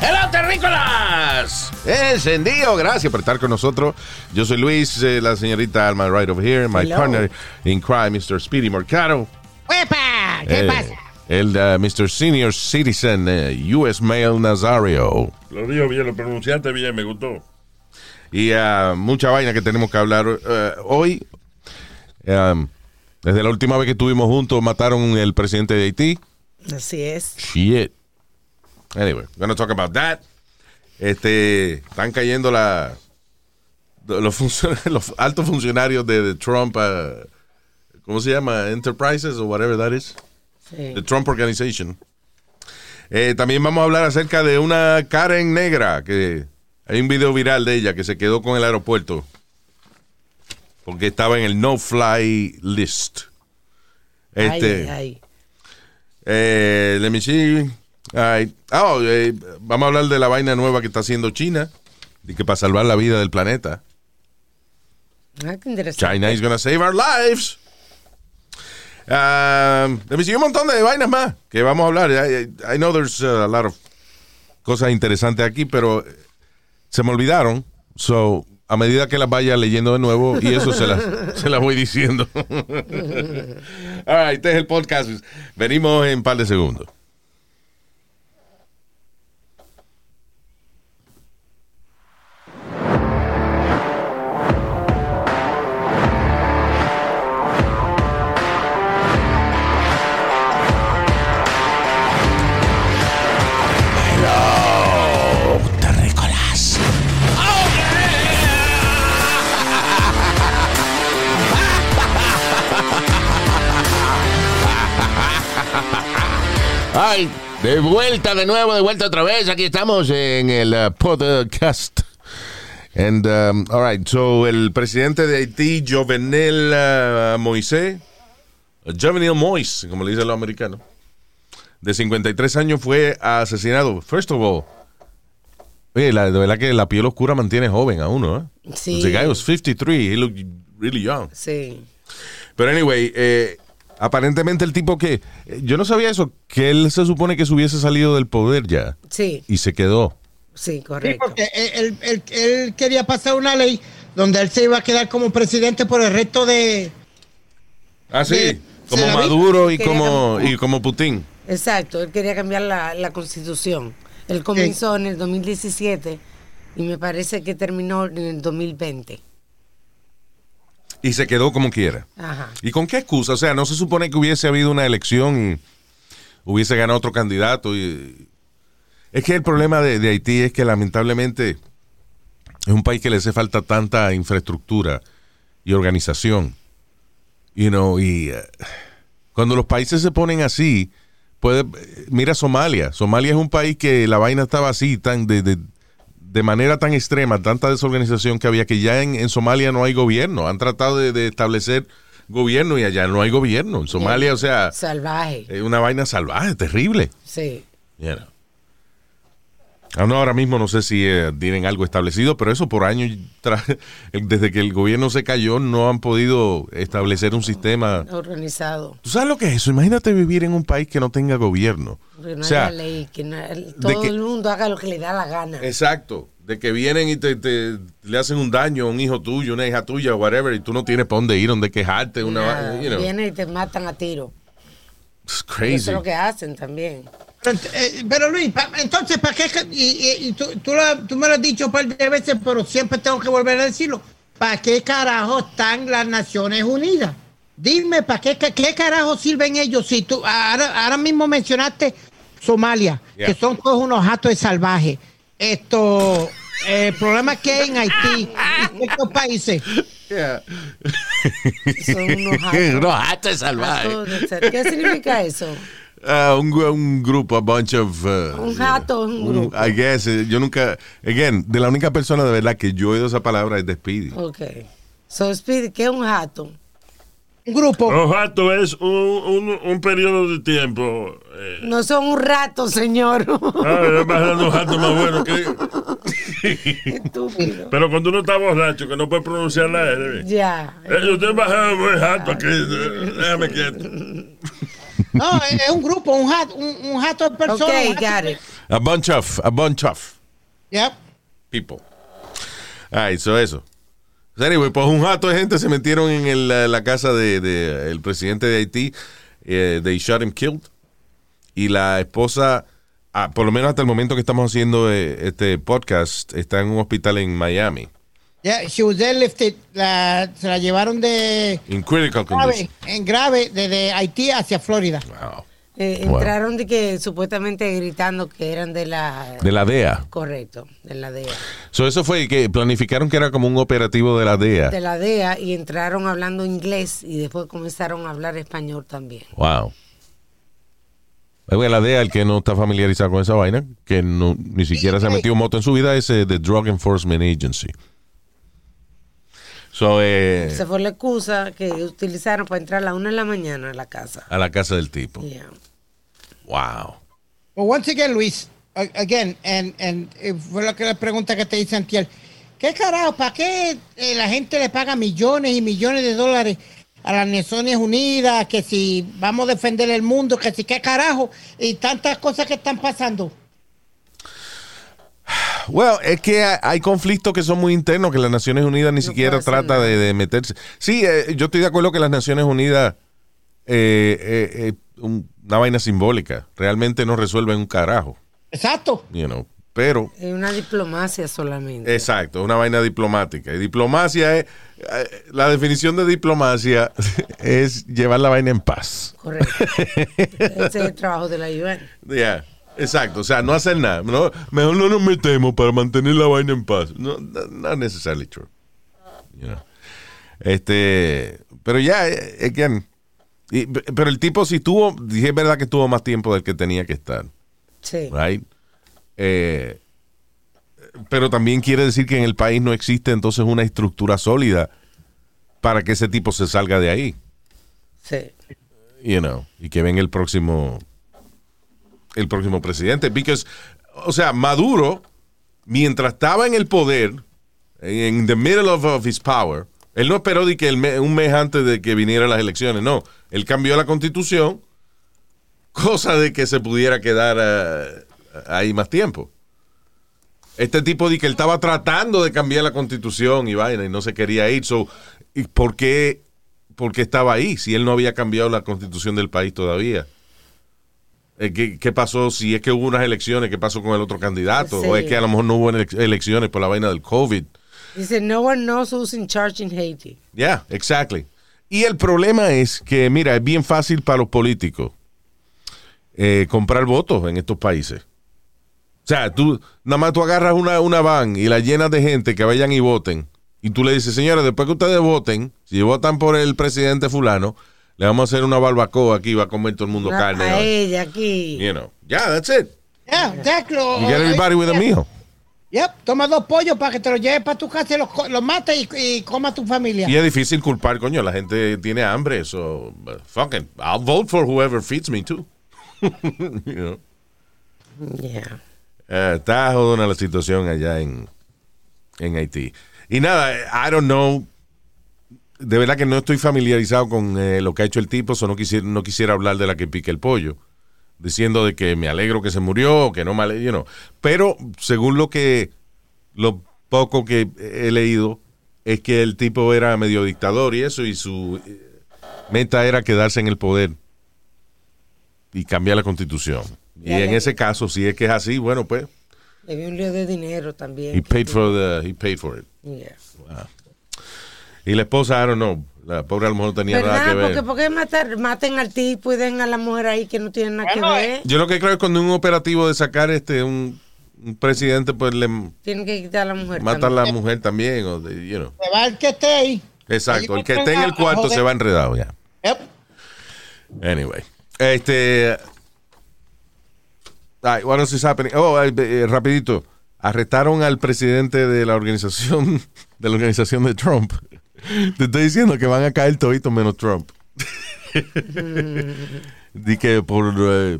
¡Hello, terrícolas! Encendido, gracias por estar con nosotros. Yo soy Luis, eh, la señorita Alma right over here, my Hello. partner in crime, Mr. Speedy Mercado. ¡Uepa! ¿Qué Eh, pasa? El uh, Mr. Senior Citizen, eh, U.S. Male Nazario. Lo dijo bien, lo pronunciaste bien, me gustó. Y uh, mucha vaina que tenemos que hablar eh, hoy. Um, desde la última vez que estuvimos juntos, mataron el presidente de Haití. Así es. Shit. Anyway, we're gonna talk about that. Este, están cayendo la, los, altos funcionarios de, de Trump, uh, ¿cómo se llama? Enterprises o whatever that is. Sí. The Trump Organization. Eh, también vamos a hablar acerca de una Karen negra, que hay un video viral de ella que se quedó con el aeropuerto porque estaba en el no-fly list. Este, Ay, ay. Eh, let me see. Ay, oh, eh, vamos a hablar de la vaina nueva que está haciendo China, y que para salvar la vida del planeta. Ah, qué interesante. China is gonna save our lives. Um, let me see, un montón de vainas más que vamos a hablar. I, I- know there's a lot of cosas interesantes aquí, pero se me olvidaron. So, a medida que las vaya leyendo de nuevo, y eso se las, se las voy diciendo. All right, este es el podcast. Venimos en un par de segundos. Vuelta de nuevo, de vuelta otra vez. Aquí estamos en el uh, podcast. And, um, all right, so el presidente de Haití, Jovenel uh, Moisés, uh, Jovenel Moise, como le dicen los americanos, de 53 años fue asesinado. First of all, oye, la, de verdad que la piel oscura mantiene joven a uno, ¿eh? Sí. The guy was 53, he looked really young. Sí. Pero anyway, eh, aparentemente el tipo que, eh, yo no sabía eso, que él se supone que se hubiese salido del poder ya Sí, y se quedó. sí, Sí, correcto. porque él, él- él quería pasar una ley donde él se iba a quedar como presidente por el resto de... Ah, sí, como. Maduro y como, cambiar. y como Putin. Exacto, él quería cambiar la, la constitución. Él comenzó en el 2017 y me parece que terminó en el 2020. Y se quedó como quiera. Ajá. ¿Y con qué excusa? O sea, no se supone que hubiese habido una elección y hubiese ganado otro candidato. Y... Es que el problema de, de Haití es que lamentablemente es un país que le hace falta tanta infraestructura y organización. You know, y eh, cuando los países se ponen así, puede, mira Somalia. Somalia es un país que la vaina estaba así, tan de, de, de manera tan extrema, tanta desorganización que había que ya en, en Somalia no hay gobierno. Han tratado de, de establecer gobierno y allá no hay gobierno. En Somalia, o sea, Salvaje. es una vaina salvaje, terrible. Sí. You know. Ah, no, ahora mismo no sé si eh, tienen algo establecido, pero eso por años, desde que el gobierno se cayó, no han podido establecer un sistema. Organizado. ¿Tú sabes lo que es eso? Imagínate vivir en un país que no tenga gobierno. Que no O sea, haya ley, que no- todo que- el mundo haga lo que le da la gana. Exacto. De que vienen y te, te- le hacen un daño a un hijo tuyo, una hija tuya, whatever, y tú no tienes para dónde ir, dónde quejarte. Una, you know, Vienen y te matan a tiro. it's Eso crazy. es lo que hacen también. Pero, eh, pero Luis, pa- entonces, ¿para qué? Y, y- y tú, tú lo- tú me lo has dicho un par de veces, pero siempre tengo que volver a decirlo. ¿Para qué carajo están las Naciones Unidas? Dime, ¿para qué, qué carajo sirven ellos? Si tú ahora, ahora mismo mencionaste Somalia, Yeah. que son todos unos jatos de salvajes. Esto, eh, el problema que hay en Haití y ciertos países. Yeah. Son unos jatos salvajes. ¿Qué significa eso? Ah, un, grupo, a bunch of. uh, Un jato, un un- grupo. I guess. eh, Yo nunca. Again, de la única persona de verdad que yo he oído esa palabra es de Speedy. Ok. So, Speedy, ¿qué es un jato? Un grupo. Un rato es un, un, un periodo de tiempo. Eh, No son un rato, señor. ah, más un rato más bueno que. Estúpido. Pero cuando uno está borracho, que no puede pronunciar la R. Ya. Eh, yo estoy bajando muy alto aquí. eh, Déjame quieto. No, es un grupo, un jato, un, un de personas. un Ok, jato- got it. A bunch of. A bunch of Yep. people. Ah, hizo eso. Anyway, pues un jato de gente se metieron en el- la, casa de, de el presidente de Haití. Eh, they shot him killed. Y la esposa, ah, por lo menos hasta el momento que estamos haciendo eh, este podcast, está en un hospital en Miami. Yeah, she was airlifted. La, se la llevaron de In critical grave, condition. en grave desde Haití hacia Florida. Wow. Eh, Wow. entraron de que supuestamente gritando que eran de la... De la DEA. Correcto, de la DEA. So, eso fue que planificaron que era como un operativo de la DEA. De la DEA y entraron hablando inglés y después comenzaron a hablar español también. Wow. La DEA, el que no está familiarizado con esa vaina, que no, ni siquiera se ha metido moto en su vida, es eh, the Drug Enforcement Agency. So, eh, Esa fue la excusa que utilizaron para entrar a la una de la mañana a la casa. a la casa del tipo. Yeah. Wow. But once again, Luis, again, and, and fue lo que la pregunta que te hice Antiel. ¿Qué carajo? ¿Para qué eh, la gente le paga millones y millones de dólares a las Naciones Unidas? Que si vamos a defender el mundo, que si qué carajo, y tantas cosas que están pasando. Well, es que hay, conflictos que son muy internos que las Naciones Unidas ni No siquiera trata de, de meterse. Sí, eh, yo estoy de acuerdo que las Naciones Unidas eh, eh, eh, un- una vaina simbólica. Realmente no resuelven un carajo, Exacto. you know. Pero Es una diplomacia solamente. Exacto, una vaina diplomática. Y diplomacia es, eh, la definición de diplomacia es llevar la vaina en paz. Correcto. Ese es el trabajo de la UN. Ya, exacto, o sea, no hacer nada. No, mejor no nos metemos para mantener la vaina en paz. No, no not necessarily true. Este, pero ya, eh, again, y- pero el tipo si tuvo, dije es verdad que tuvo más tiempo del que tenía que estar. Sí. right? Eh, pero también quiere decir que en el país no existe entonces una estructura sólida para que ese tipo se salga de ahí, Sí. you know, y que venga el próximo el próximo presidente, because o sea, Maduro mientras estaba en el poder, en the middle of, of his power, él no esperó de que el me- un mes antes de que vinieran las elecciones, no, él cambió la constitución, cosa de que se pudiera quedar eh, ahí más tiempo. Este tipo de que él estaba tratando de cambiar la constitución y vaina y no se quería ir. So, ¿y por qué, por qué estaba ahí si él no había cambiado la constitución del país todavía? Eh, ¿Qué, qué pasó si es que hubo unas elecciones? ¿Qué pasó con el otro candidato? Sí. ¿O es que a lo mejor no hubo ele- elecciones por la vaina del COVID? Dice, no one knows who's in charge in Haiti. Yeah, exactly. Y el problema es que, mira, es bien fácil para los políticos eh, comprar votos en estos países. O sea, tú, nada más tú agarras una, una van y la llenas de gente que vayan y voten. Y tú le dices, señores, después que ustedes voten, si votan por el presidente fulano, le vamos a hacer una barbacoa aquí, va a comer todo el mundo carne. a ella aquí. You know, yeah, that's it. Yeah, exactly. You get everybody with a meal. Yep, toma dos pollos para que te los lleves para tu casa y los, los mates y, y coma tu familia. Y es difícil culpar, coño, la gente tiene hambre, so, fucking, I'll vote for whoever feeds me too. you know. Yeah. Eh, está jodona la situación allá en, en Haití. Y nada, eh, I don't know. De verdad que no estoy familiarizado con eh, lo que ha hecho el tipo, so no quisiera, no quisiera hablar de la que pique el pollo. Diciendo de que me alegro que se murió, que no me alegro, you know. Pero según lo que, lo poco que he leído, es que el tipo era medio dictador y eso, y su eh, meta era quedarse en el poder y cambiar la constitución. Y Ya, en ya. ese caso, si es que es así, bueno, pues, Le dio un lío de dinero también. he paid for the, he paid for it. Yeah. Y la esposa, I don't know, la pobre a lo mejor no tenía nada que ¿Verdad? ver. Porque, porque matar, maten al tipo y den a la mujer ahí que no tiene nada Bueno, que ver. Yo lo que creo es cuando un operativo de sacar este un, un presidente, pues le Tienen que quitar a la mujer. mata a también. la mujer también, o de- you know. Se va el que esté ahí. Exacto, el que esté en el a cuarto se va enredado ya. Yep. Anyway, este, Ay, what else is happening? Oh, eh, rapidito. Arrestaron al presidente de la organización de la organización de Trump. Te estoy diciendo que van a caer toditos menos Trump. Di que por eh,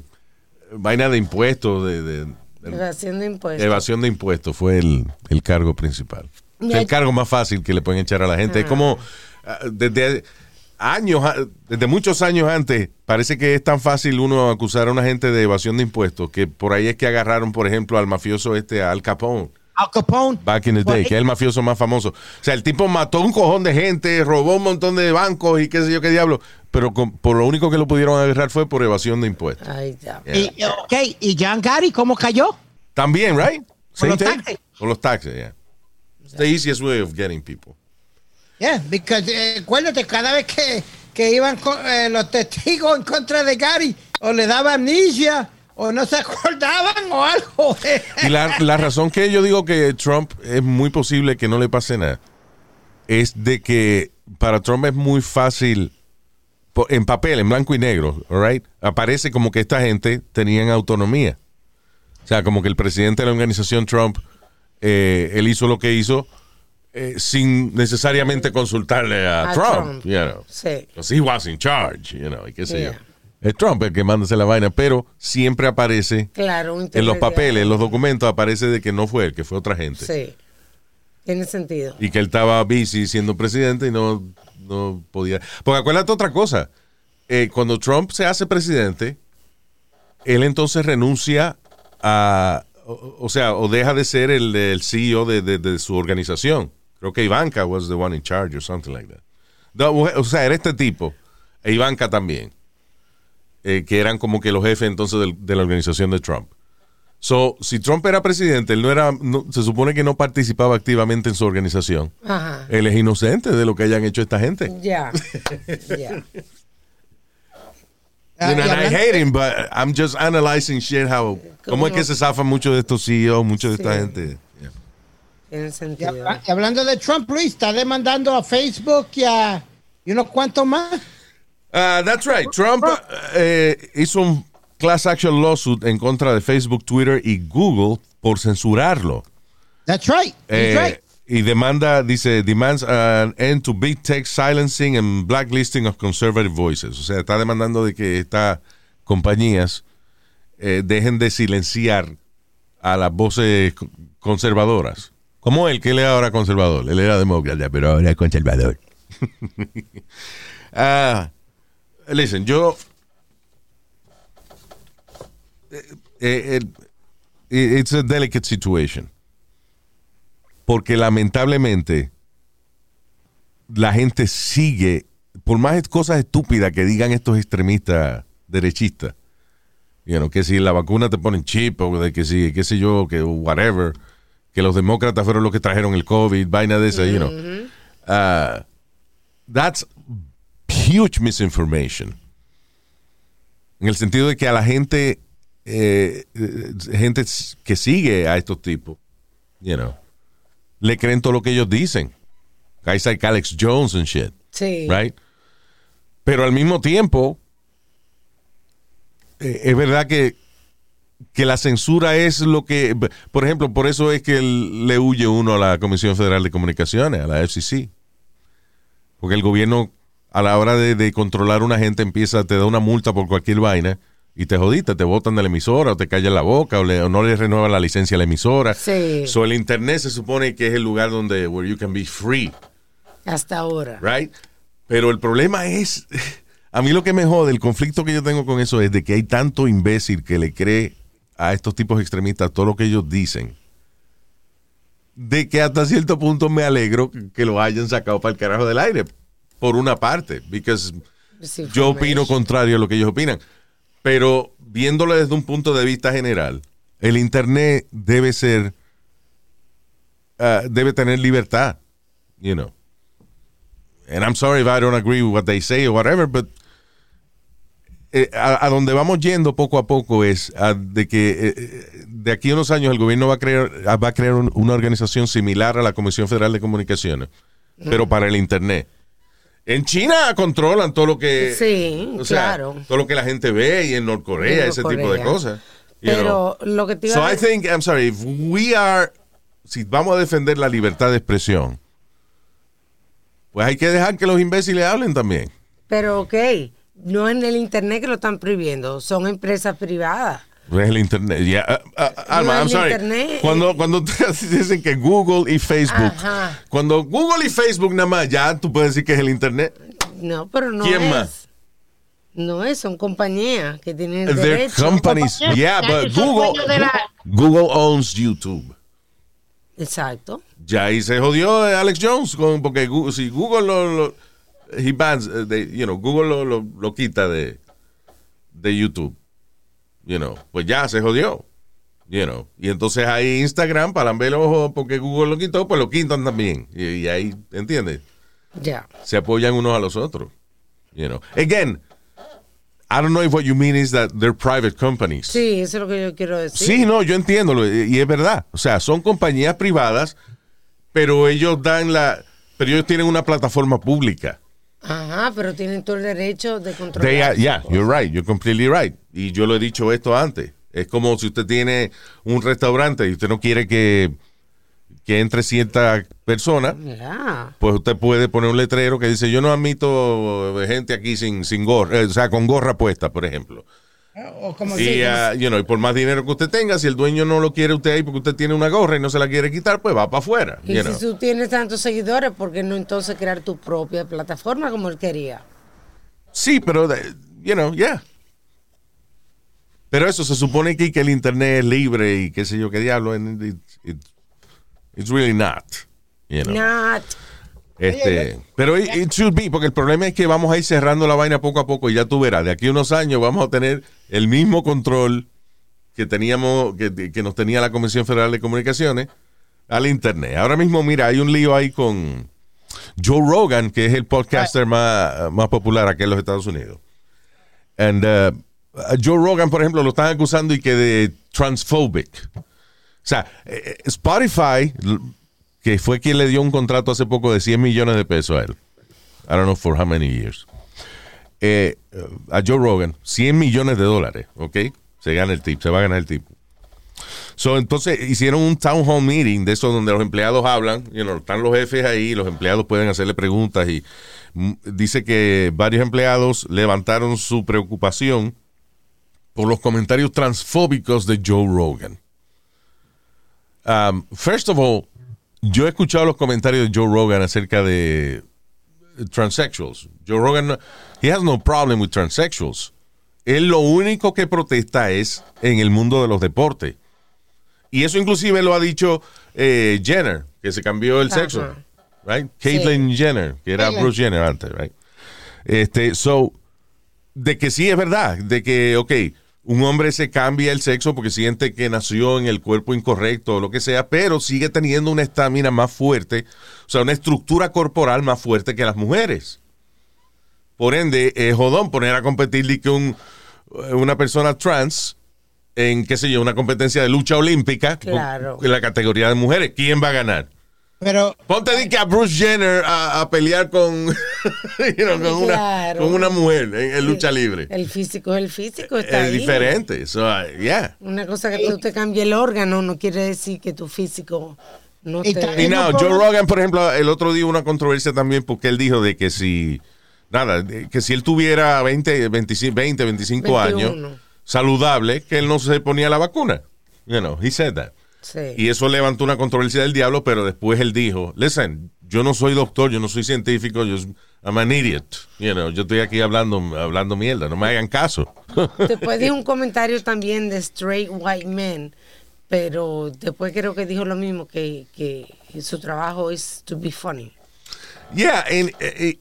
vaina de impuestos, de, de- de- Evasión de impuestos. evasión de impuestos fue el, el cargo principal. El cargo más fácil que le pueden echar a la gente. Es como ah, desde años, desde muchos años antes, parece que es tan fácil uno acusar a una gente de evasión de impuestos que por ahí es que agarraron, por ejemplo, al mafioso este, Al Capone. Al Capone. Back in the day, que es el mafioso más famoso. O sea, el tipo mató un cojón de gente, robó un montón de bancos y qué sé yo qué diablo. Pero con- por lo único que lo pudieron agarrar fue por evasión de impuestos. Ay, ya. Y, ok, ¿y John Gary cómo cayó? También, right? Con los thing? taxes. Con los taxes, yeah. It's the easiest way of getting people. Yeah, because eh, acuérdate, cada vez que, que iban co- eh, los testigos en contra de Gary, o le daba amnesia, o no se acordaban, o algo. Y la, la razón que yo digo que Trump es muy posible que no le pase nada es de que para Trump es muy fácil, en papel, en blanco y negro, all right, aparece como que esta gente tenían autonomía. O sea, como que el presidente de la organización Trump, eh, él hizo lo que hizo eh, sin necesariamente consultarle a, A Trump, Trump. you know. Sí. Because he was in charge, you know, y qué sé Yeah. yo. Es Trump el que manda hacer la vaina, pero siempre aparece Claro, en los papeles, en los documentos, aparece de que no fue él, que fue otra gente. Sí. Tiene sentido. Y que él estaba busy siendo presidente y no, no podía. Porque acuérdate otra cosa. eh, cuando Trump se hace presidente, él entonces renuncia a. O, o sea, o deja de ser el, el CEO de, de- de su organización. Creo que Ivanka was the one in charge or something like that. O sea, era este tipo. E Ivanka también. eh, que eran como que los jefes entonces de la organización de Trump. So, si Trump era presidente, él no era, no- se supone que no participaba activamente en su organización. Ajá. Él es inocente de lo que hayan hecho esta gente. Ya. Ya. Ah, You know, y and I hate him, but I'm just analyzing shit how, cómo es que se zafan muchos de estos CEOs, muchos de esta gente. Tiene y sentido. habla- y hablando de Trump, Luis, está demandando a Facebook y a y unos cuantos más. Uh, that's right. Trump eh, hizo un class action lawsuit en contra de Facebook, Twitter y Google por censurarlo. That's right. Eh, right. Y demanda, dice, demands an end to big tech silencing and blacklisting of conservative voices. O sea, está demandando de que estas compañías eh, dejen de silenciar a las voces co- conservadoras. Como él, que él es ahora conservador. Él era demócrata, pero ahora es conservador. Ah, listen, yo... eh, eh, eh, it's a delicate situation porque lamentablemente la gente sigue, por más cosas estúpidas que digan estos extremistas derechistas, you know, que si la vacuna te ponen chip o de que si, qué sé yo, que whatever, que los demócratas fueron los que trajeron el COVID, vaina de esa, you know. Uh, that's huge misinformation. En el sentido de que a la gente, eh, eh, gente que sigue a estos tipos, you know, le creen todo lo que ellos dicen. Guys like Alex Jones and shit, Sí. right? Pero al mismo tiempo, eh, es verdad que, que la censura es lo que, por ejemplo, por eso es que le huye uno a la Comisión Federal de Comunicaciones, a la FCC. Porque el gobierno, a la hora de, de controlar una gente, empieza, te da una multa por cualquier vaina y te jodiste, te botan de la emisora o te callan la boca o, le- o no le renuevan la licencia a la emisora. Sí. So el internet se supone que es el lugar donde where you can be free, Hasta ahora. right? Pero el problema es, a mí lo que me jode, el conflicto que yo tengo con eso es de que hay tanto imbécil que le cree a estos tipos extremistas todo lo que ellos dicen. De que hasta cierto punto me alegro que lo hayan sacado para el carajo del aire. Por una parte, because yo opino contrario a lo que ellos opinan. Pero viéndolo desde un punto de vista general, el Internet debe ser, ah, debe tener libertad, you know. And I'm sorry if I don't agree with what they say or whatever, but eh, a, a donde vamos yendo poco a poco es a de que eh, eh, de aquí a unos años el gobierno va a crear, va a crear un- una organización similar a la Comisión Federal de Comunicaciones, pero para el Internet. En China controlan todo lo que. Sí, o sea, claro. Todo lo que la gente ve y en Norcorea, En ese tipo de cosas. Pero lo que te iba So a I think, I'm sorry, if we are, si vamos a defender la libertad de expresión, pues hay que dejar que los imbéciles hablen también. Pero ok, no en el internet que lo están prohibiendo, son empresas privadas. No es el internet. Yeah, uh, uh, Alma, No, I'm sorry. internet. Cuando, cuando dicen que Google y Facebook, Ajá. cuando Google y Facebook nada más, ya tú puedes decir que es el internet. No, pero no ¿Quién es. más? No es, son compañías que tienen el They're derecho. companies. Yeah, but Google, Google owns YouTube. Exacto. Ya ahí se jodió eh, Alex Jones con, porque si Google lo, lo- he bans, de- you know, Google lo, lo- lo quita de, de YouTube, you know, pues ya se jodió, you know. Y entonces ahí Instagram, para ver los ojos, porque Google lo quitó, pues lo quitan también. Y, y ahí, ¿entiendes? Ya. Se apoyan unos a los otros, you know. Again, I don't know if what you mean is that they're private companies. Sí, eso es lo que yo quiero decir. Sí, no, yo entiendo, y es verdad. O sea, son compañías privadas, pero ellos dan la. Pero ellos tienen una plataforma pública. Ajá, pero tienen todo el derecho de controlar. Are- yeah, you're right, you're completely right. Y yo lo he dicho esto antes. Es como si usted tiene un restaurante y usted no quiere que, que entre cierta persona, pues usted puede poner un letrero que dice: Yo no admito gente aquí sin, sin gorra, eh, o sea, con gorra puesta, por ejemplo. O como Y, si- ah, you know, y por más dinero que usted tenga, si el dueño no lo quiere usted ahí porque usted tiene una gorra y no se la quiere quitar, pues va para afuera. Y si know. tú tienes tantos seguidores, ¿por qué no entonces crear tu propia plataforma como él quería? Sí, pero, you know, yeah. Pero eso se supone que, que el internet es libre y qué sé yo qué diablo. and it- it- it's really not. You know. Not. Este, pero it, it should be, porque el problema es que vamos a ir cerrando la vaina poco a poco y ya tú verás, de aquí a unos años vamos a tener el mismo control que teníamos, que, que nos tenía la Comisión Federal de Comunicaciones al Internet. Ahora mismo, mira, hay un lío ahí con Joe Rogan, que es el podcaster más, más popular aquí en los Estados Unidos. And uh, Joe Rogan, por ejemplo, lo están acusando y que de transphobic. O sea, eh, Spotify, l- que fue quien le dio un contrato hace poco de 100 millones de pesos a él. I don't know for how many years. Eh, a Joe Rogan, 100 millones de dólares, ¿ok? Se gana el tip, se va a ganar el tipo. So, entonces hicieron un town hall meeting de eso donde los empleados hablan, you están los jefes ahí, los empleados pueden hacerle preguntas y mm, dice que varios empleados levantaron su preocupación por los comentarios transfóbicos de Joe Rogan. Um, first of all, yo he escuchado los comentarios de Joe Rogan acerca de transsexuals. Joe Rogan, he has no problem with transsexuals. Él lo único que protesta es en el mundo de los deportes. Y eso inclusive lo ha dicho eh, Jenner, que se cambió el Ajá. sexo. Right? Caitlyn Jenner, que era Caitlyn. Bruce Jenner antes, right? Este, so, de que sí es verdad, de que, ok, un hombre se cambia el sexo porque siente que nació en el cuerpo incorrecto o lo que sea, pero sigue teniendo una estamina más fuerte, o sea, una estructura corporal más fuerte que las mujeres. Por ende, es jodón poner a competir que un- una persona trans en, qué sé yo, una competencia de lucha olímpica Claro. en la categoría de mujeres. ¿Quién va a ganar? Pero Ponte de que a Bruce Jenner a, a pelear con, you know, con, una, Claro. con una mujer en, en lucha libre. El físico es el físico, está Es ahí. diferente. So, uh, yeah. Una cosa que tú te cambie el órgano no quiere decir que tu físico no Y te... Y no Joe Rogan, por ejemplo, el otro día hubo una controversia también porque él dijo de que si, nada, que si él tuviera 20, 25, 20 25 años, 21. saludable, que él no se ponía la vacuna. You know, he said that. Sí. Y eso levantó una controversia del diablo, pero después él dijo, listen, yo no soy doctor, yo no soy científico, yo I'm an idiot. You know, yo estoy aquí hablando, hablando mierda, no me hagan caso. Después dijo un comentario también de Straight White Men, pero después creo que dijo lo mismo, que, que su trabajo es to be funny. Yeah, and, eh, eh,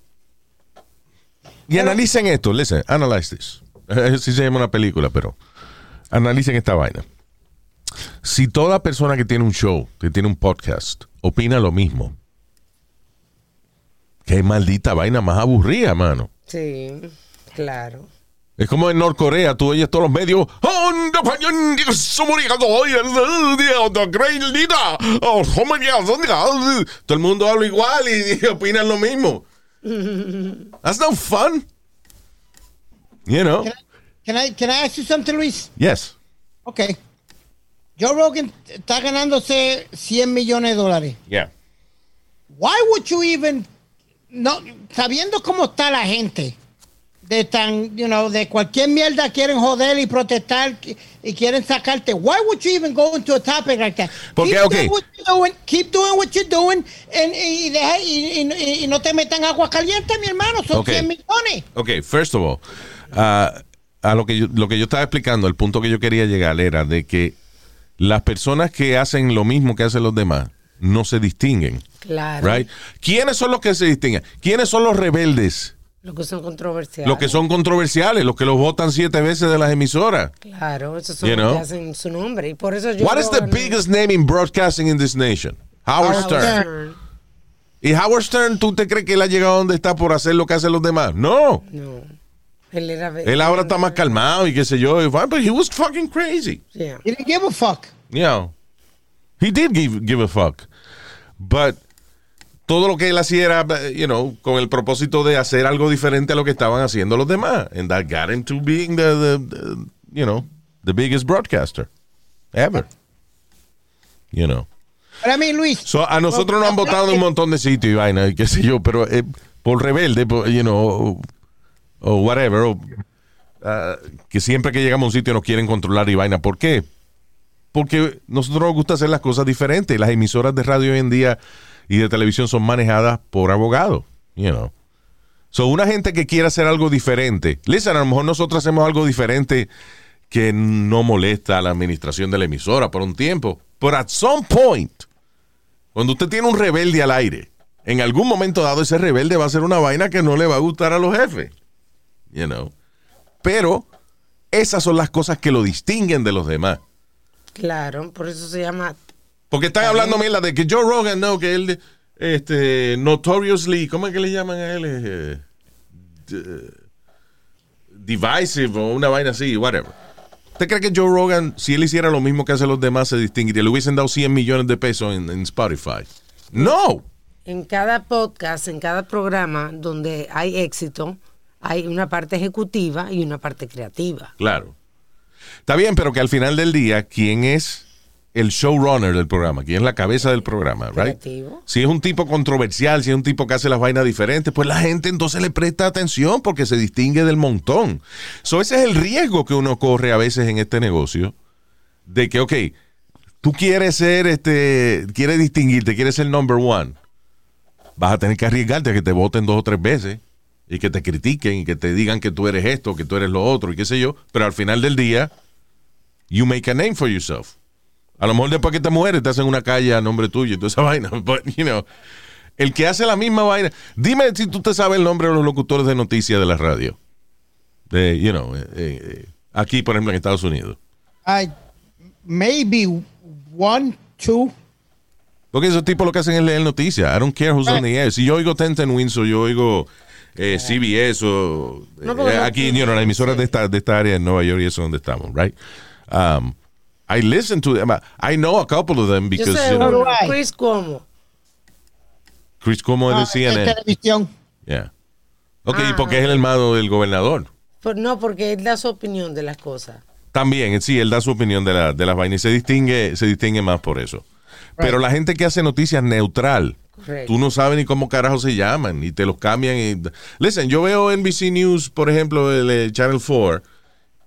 y analicen esto, listen, analyze this. Eh, Sí se llama una película, pero analicen esta vaina. Si toda persona que tiene un show, que tiene un podcast, opina lo mismo, qué maldita vaina más aburrida, mano. Sí, claro. Es como en Norcorea, tú oyes todos los medios. Todo el mundo habla igual y opinan lo mismo. That's no fun. You know? Can I, can I ask you something, Luis? Yes. Ok. Joe Rogan está ganándose 100 millones de dólares. Yeah. Why would you even, no, sabiendo cómo está la gente, de tan, you know, de cualquier mierda quieren joder y protestar y quieren sacarte, why would you even go into a topic like that? Porque, keep ok. doing what you're doing, keep doing what you're doing and- y, deja- y- y- y no te metan agua caliente, mi hermano, son Ok. 100 millones. Ok, first of all, ah, a lo que, yo, lo que yo estaba explicando, el punto que yo quería llegar era de que las personas que hacen lo mismo que hacen los demás no se distinguen. Claro. Right? ¿Quiénes son los que se distinguen? ¿Quiénes son los rebeldes? Los que son controversiales. Los que son controversiales, los que los votan siete veces de las emisoras. Claro, esos son You los know? que hacen su nombre. Y por eso yo. What is the biggest name in broadcasting in this nation? Howard Stern. ¿Y Howard Stern, tú te crees que él ha llegado a donde está por hacer lo que hacen los demás? No. No. Él era. Él ahora está más calmado y qué sé yo. But he was fucking crazy. Yeah. He didn't give a fuck. Know, he did give, give a fuck. But todo lo que él hacía era, you know, con el propósito de hacer algo diferente a lo que estaban haciendo los demás. And that got him to being the, the, the, you know, the biggest broadcaster ever. You know. Pero a mí, Luis. So, a nosotros nos han votado en un montón de sitios y vaina, y qué sé yo, pero eh, por rebelde, por, you know, o, whatever, ah, que siempre que llegamos a un sitio nos quieren controlar y vaina. ¿Por qué? Porque nosotros nos gusta hacer las cosas diferentes. Las emisoras de radio hoy en día y de televisión son manejadas por abogados, you know. So, una gente que quiera hacer algo diferente, listen, a lo mejor nosotros hacemos algo diferente que no molesta a la administración de la emisora por un tiempo. Pero at some point, cuando usted tiene un rebelde al aire, en algún momento dado ese rebelde va a hacer una vaina que no le va a gustar a los jefes. You know. Pero esas son las cosas que lo distinguen de los demás. Claro, por eso se llama. Porque están hablando mierda de que Joe Rogan, no, que él, este, notoriously, ¿cómo es que le llaman a él? Eh, divisive o una vaina así, whatever. ¿Usted cree que Joe Rogan, si él hiciera lo mismo que hacen los demás, se distinguiría? Le hubiesen dado 100 millones de pesos en, en Spotify. No. En cada podcast, en cada programa donde hay éxito, hay una parte ejecutiva y una parte creativa. Claro. Está bien, pero que al final del día, ¿quién es el showrunner del programa? ¿Quién es la cabeza del programa? Right? Creativo. Si es un tipo controversial, si es un tipo que hace las vainas diferentes, pues la gente entonces le presta atención porque se distingue del montón. So, ese es el riesgo que uno corre a veces en este negocio. De que, ok, tú quieres ser, este, quieres distinguirte, quieres ser number one. Vas a tener que arriesgarte a que te voten dos o tres veces y que te critiquen y que te digan que tú eres esto, que tú eres lo otro y qué sé yo. Pero al final del día, you make a name for yourself. A lo mejor después que te mueres te hacen una calle a nombre tuyo y toda esa vaina. But, you know, el que hace la misma vaina. Dime si tú te sabes el nombre de los locutores de noticias de la radio. De, you know, eh, eh, aquí, por ejemplo, en Estados Unidos. I, maybe one, two. Porque esos tipos lo que hacen es leer noticias. I don't care who's on the air. Si yo oigo Ten Ten Wins o yo oigo eh, CBS o No, porque eh, no- aquí, you know, las emisoras de esta, de esta área en Nueva York y eso es donde estamos, right? Um, I listen to them. I know a couple of them Yo because, sé you know, uno, Right. Chris Cuomo. Chris Cuomo es ah, de CNN. en televisión. Yeah. Ok, Ah, porque es el hermano del gobernador. Pues no, porque él da su opinión de las cosas. También, sí, él da su opinión de, la, de las vainas y se distingue, se distingue más por eso. Pero la gente que hace noticias neutral, Correcto. tú no sabes ni cómo carajo se llaman y te los cambian. Y... Listen, yo veo NBC News, por ejemplo, el, Channel 4,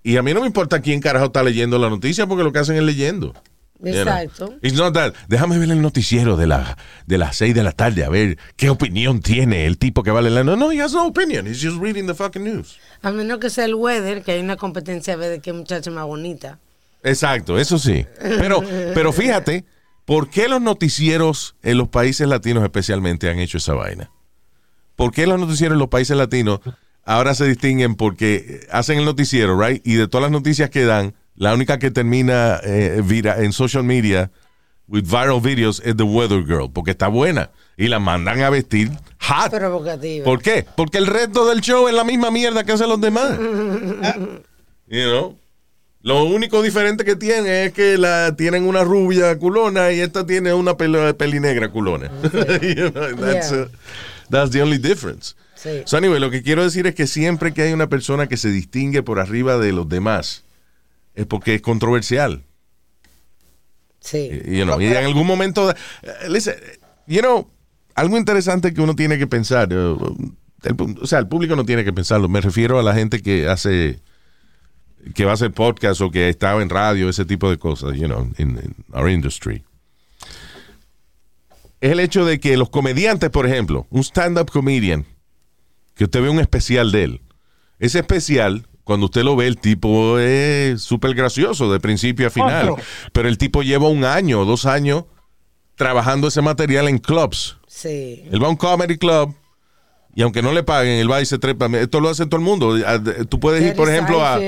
y a mí no me importa quién carajo está leyendo la noticia porque lo que hacen es leyendo. You know? Exacto. It's not that. Déjame ver el noticiero de, la, de las 6 de la tarde a ver qué opinión tiene el tipo que vale la. No, no, he has no opinion. He's just reading the fucking news. A menos que sea el weather, que hay una competencia a ver de qué muchacha más bonita. Exacto, eso sí. Pero, pero fíjate, ¿por qué los noticieros en los países latinos especialmente han hecho esa vaina? ¿Por qué los noticieros en los países latinos ahora se distinguen porque hacen el noticiero, right? Y de todas las noticias que dan, la única que termina eh, vira- en social media with viral videos es The Weather Girl, porque está buena. Y la mandan a vestir hot. Provocativa. ¿Por qué? Porque el resto del show es la misma mierda que hacen los demás. You know? Lo único diferente que tiene es que la tienen una rubia culona y esta tiene una peli, pelinegra culona. You know, that's, Yeah. uh, that's the only difference. Sí. So anyway, lo que quiero decir es que siempre que hay una persona que se distingue por arriba de los demás, es porque es controversial. Sí. You know, y en algún momento, eh, listen, you know, algo interesante que uno tiene que pensar, eh, el- o sea, el público no tiene que pensarlo, me refiero a la gente que hace, que va a hacer podcast o que está en radio, ese tipo de cosas, you know, in, in our industry. Es el hecho de que los comediantes, por ejemplo, un stand-up comedian, que usted ve un especial de él, ese especial, cuando usted lo ve, el tipo es súper gracioso de principio a final. Otro. Pero el tipo lleva un año, dos años trabajando ese material en clubs. Sí. Él va a un comedy club y aunque no le paguen, él va y se trepa. Esto lo hace todo el mundo. Ah, Tú puedes ir, por ejemplo, a.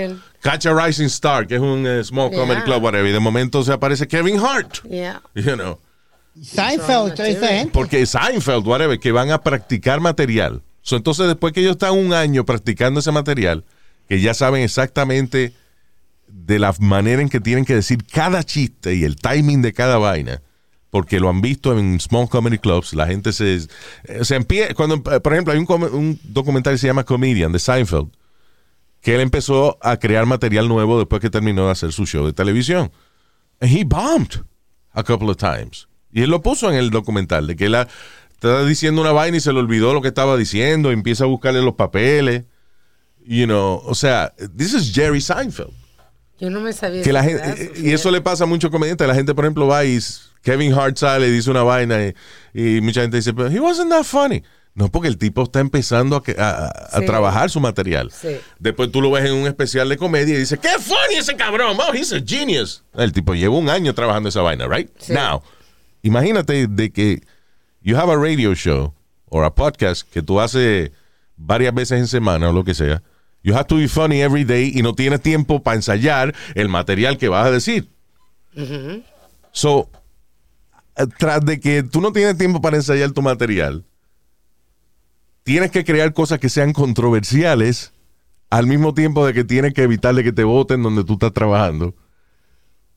Catch a Rising Star, que es un eh, small comedy club, whatever, y de momento se aparece Kevin Hart. Yeah. You know. Seinfeld, gente. Porque Seinfeld, whatever, que van a practicar material. So, entonces, después que ellos están un año practicando ese material, que ya saben exactamente de la manera en que tienen que decir cada chiste y el timing de cada vaina, porque lo han visto en small comedy clubs, la gente se, se empieza, cuando, eh, por ejemplo, hay un, un documental que se llama Comedian de Seinfeld, que él empezó a crear material nuevo después que terminó de hacer su show de televisión. And he bombed a couple of times. Y él lo puso en el documental, de que él estaba diciendo una vaina y se le olvidó lo que estaba diciendo, empieza a buscarle los papeles. You know, o sea, this is Jerry Seinfeld. Yo no me sabía Que la gente, y eso le pasa a muchos comediantes. La gente, por ejemplo, va y Kevin Hart sale y dice una vaina y, y mucha gente dice, pero he wasn't that funny. No, porque el tipo está empezando a, que- a- a- a Sí. trabajar su material. Sí. Después tú lo ves en un especial de comedia y dices, ¡qué funny ese cabrón! Oh, he's a genius. El tipo lleva un año trabajando esa vaina, right? Sí. Now, imagínate de que you have a radio show or a podcast que tú haces varias veces en semana o lo que sea. You have to be funny every day y no tienes tiempo para ensayar el material que vas a decir. So, eh, tras de que tú no tienes tiempo para ensayar tu material, tienes que crear cosas que sean controversiales al mismo tiempo de que tienes que evitar de que te voten donde tú estás trabajando.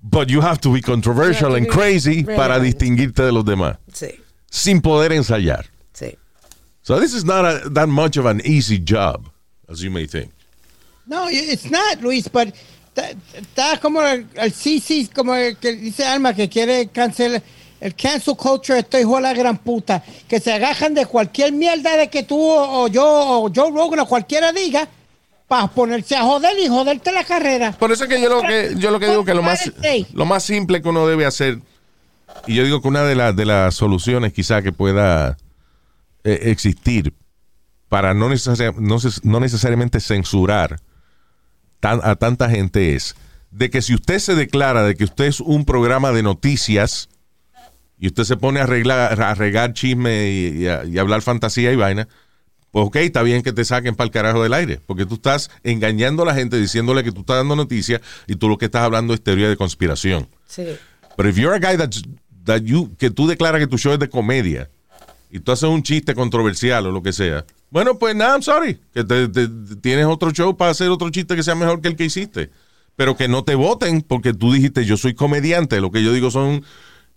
But you have to be controversial and crazy para distinguirte de los demás, Sí, sin poder ensayar. sí. So this is not a- that much of an easy job, as you may think. No, it's not, Luis, but está- está como el, el sí, sí, como el que dice Alma que quiere cancelar el cancel culture, esto hijo de la gran puta, que se agajan de cualquier mierda de que tú o, o yo o Joe Rogan o cualquiera diga para ponerse a joder y joderte la carrera. Por eso es que yo lo que yo lo que digo que lo más lo más simple que uno debe hacer y yo digo que una de las de las soluciones quizá que pueda eh, existir para no, necesari- no, ses- no necesariamente censurar tan- a tanta gente es de que si usted se declara de que usted es un programa de noticias y usted se pone a, arreglar, a regar chisme y, y a, y a hablar fantasía y vaina, pues ok, está bien que te saquen para el carajo del aire, porque tú estás engañando a la gente diciéndole que tú estás dando noticias y tú lo que estás hablando es teoría de conspiración. Sí. Pero if you're a guy that's- that you, que tú declaras que tu show es de comedia y tú haces un chiste controversial o lo que sea, bueno, pues nada, I'm sorry, que te- te- te- tienes otro show para hacer otro chiste que sea mejor que el que hiciste. Pero que no te voten porque tú dijiste yo soy comediante, lo que yo digo son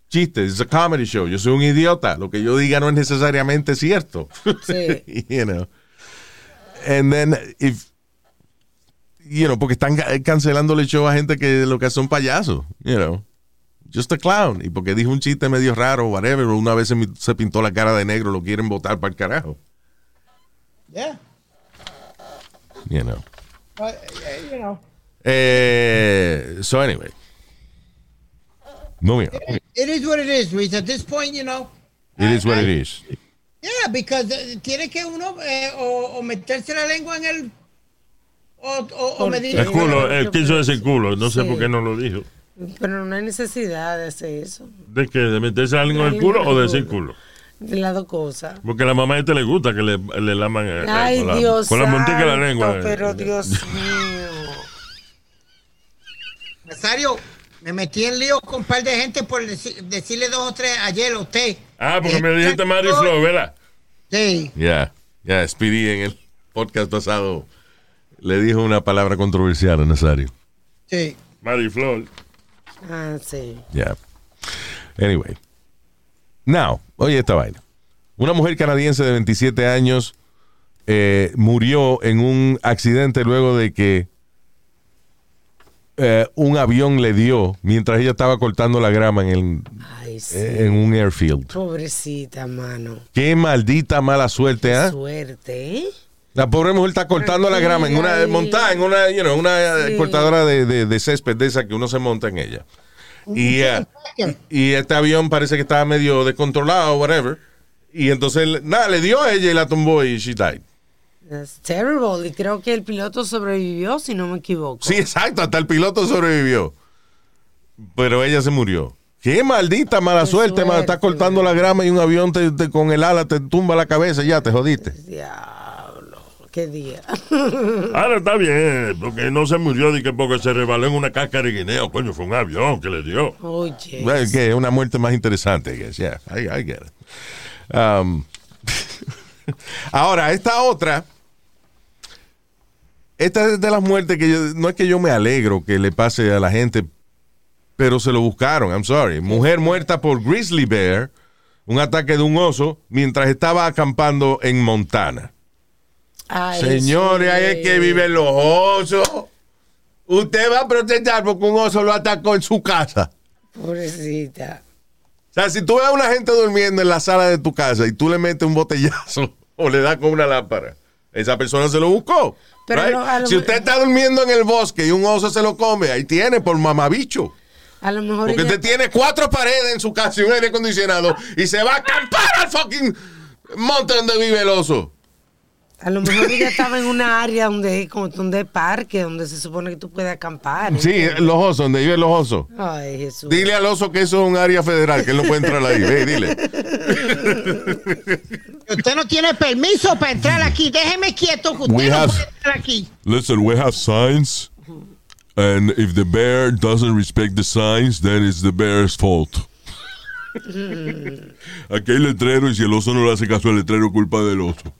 chistes, it's a comedy show, yo soy un idiota, lo que yo diga no es necesariamente cierto. Sí. you know. And then if you know, porque están ca- cancelándole el show a gente que lo que son payasos, you know. Just a clown. Y porque dijo un chiste medio raro, whatever, una vez se, pintó la cara de negro, lo quieren votar para el carajo. Yeah. You know. Uh, you know. Eh, so anyway. Moving on. It is what it is, Luis. At this point, you know. It is what it is. Yeah, because uh, tiene que uno eh, o, o meterse la lengua en el o, o, o ¿Por medir? El culo, él quiso decir culo, no sé por qué no lo dijo. Pero no hay necesidad de hacer eso. ¿De qué? ¿De meterse la lengua en el La culo o el decir culo. De las dos cosas. Porque a la mamá de este le gusta que le, le laman eh, Ay, con la, Dios con la montica de la lengua. Pero Dios mío. Nazario, me metí en lío con un par de gente por deci- decirle dos o tres ayer a usted. Ah, porque Eh, me dijiste Mario Flow, ¿verdad? Sí. Ya, ya, Speedy en el podcast pasado le dijo una palabra controversial a Nazario. Sí. Mario Flow. Ah, sí. Yeah. Anyway. Now, oye esta vaina. Una mujer canadiense de 27 años eh, murió en un accidente luego de que eh, un avión le dio mientras ella estaba cortando la grama en, el- Ay, sí. en un airfield. Pobrecita, mano. Qué maldita mala suerte, ¿ah? Suerte, ¿eh? La pobre mujer está cortando la grama en una montada, en una, you know, una eh, Sí. cortadora de, de- de césped de esa que uno se monta en ella. Y, eh, y este avión parece que estaba medio descontrolado, whatever. Y entonces, nada, le dio a ella y la tumbó y she died. That's terrible. Y creo que el piloto sobrevivió, si no me equivoco. Sí, exacto, hasta el piloto sobrevivió. Pero ella se murió. Qué maldita mala Qué suerte, man. Estás cortando la grama y un avión te, te- con el ala te tumba la cabeza y ya te jodiste. Diablo. Qué día. Ahora está bien, porque no se murió de que porque se rebaló en una cáscara de guineo. Coño, fue un avión que le dio. Oye. Que es una muerte más interesante, I guess. Yeah, I, I get it. Um, ahora, esta otra. Esta es de las muertes que yo, no es que yo me alegro que le pase a la gente, pero se lo buscaron. I'm sorry. Mujer muerta por grizzly bear, un ataque de un oso, mientras estaba acampando en Montana. Ay, Señores, ahí es que viven los osos. Usted va a protestar porque un oso lo atacó en su casa. Pobrecita. O sea, si tú ves a una gente durmiendo en la sala de tu casa y tú le metes un botellazo o le das con una lámpara, esa persona se lo buscó. Pero right? no, si usted está durmiendo en el bosque y un oso se lo come, ahí tiene por mamabicho. A lo mejor Porque ella- usted tiene cuatro paredes en su casa y un aire acondicionado y se va a acampar al fucking monte donde vive el oso. A lo mejor ella estaba en una área donde, como donde hay parque, donde se supone que tú puedes acampar. Sí, los osos, donde viven los osos. Ay, Jesús. Dile al oso que eso es un área federal, que él no puede entrar ahí. Ve, dile. Usted no tiene permiso para entrar aquí. Déjeme quieto usted We no have- puede entrar aquí. Listen, we have signs, and if the bear doesn't respect the signs, then it's the bear's fault. Aquí hay letrero y si el oso no le hace caso al letrero, culpa del oso.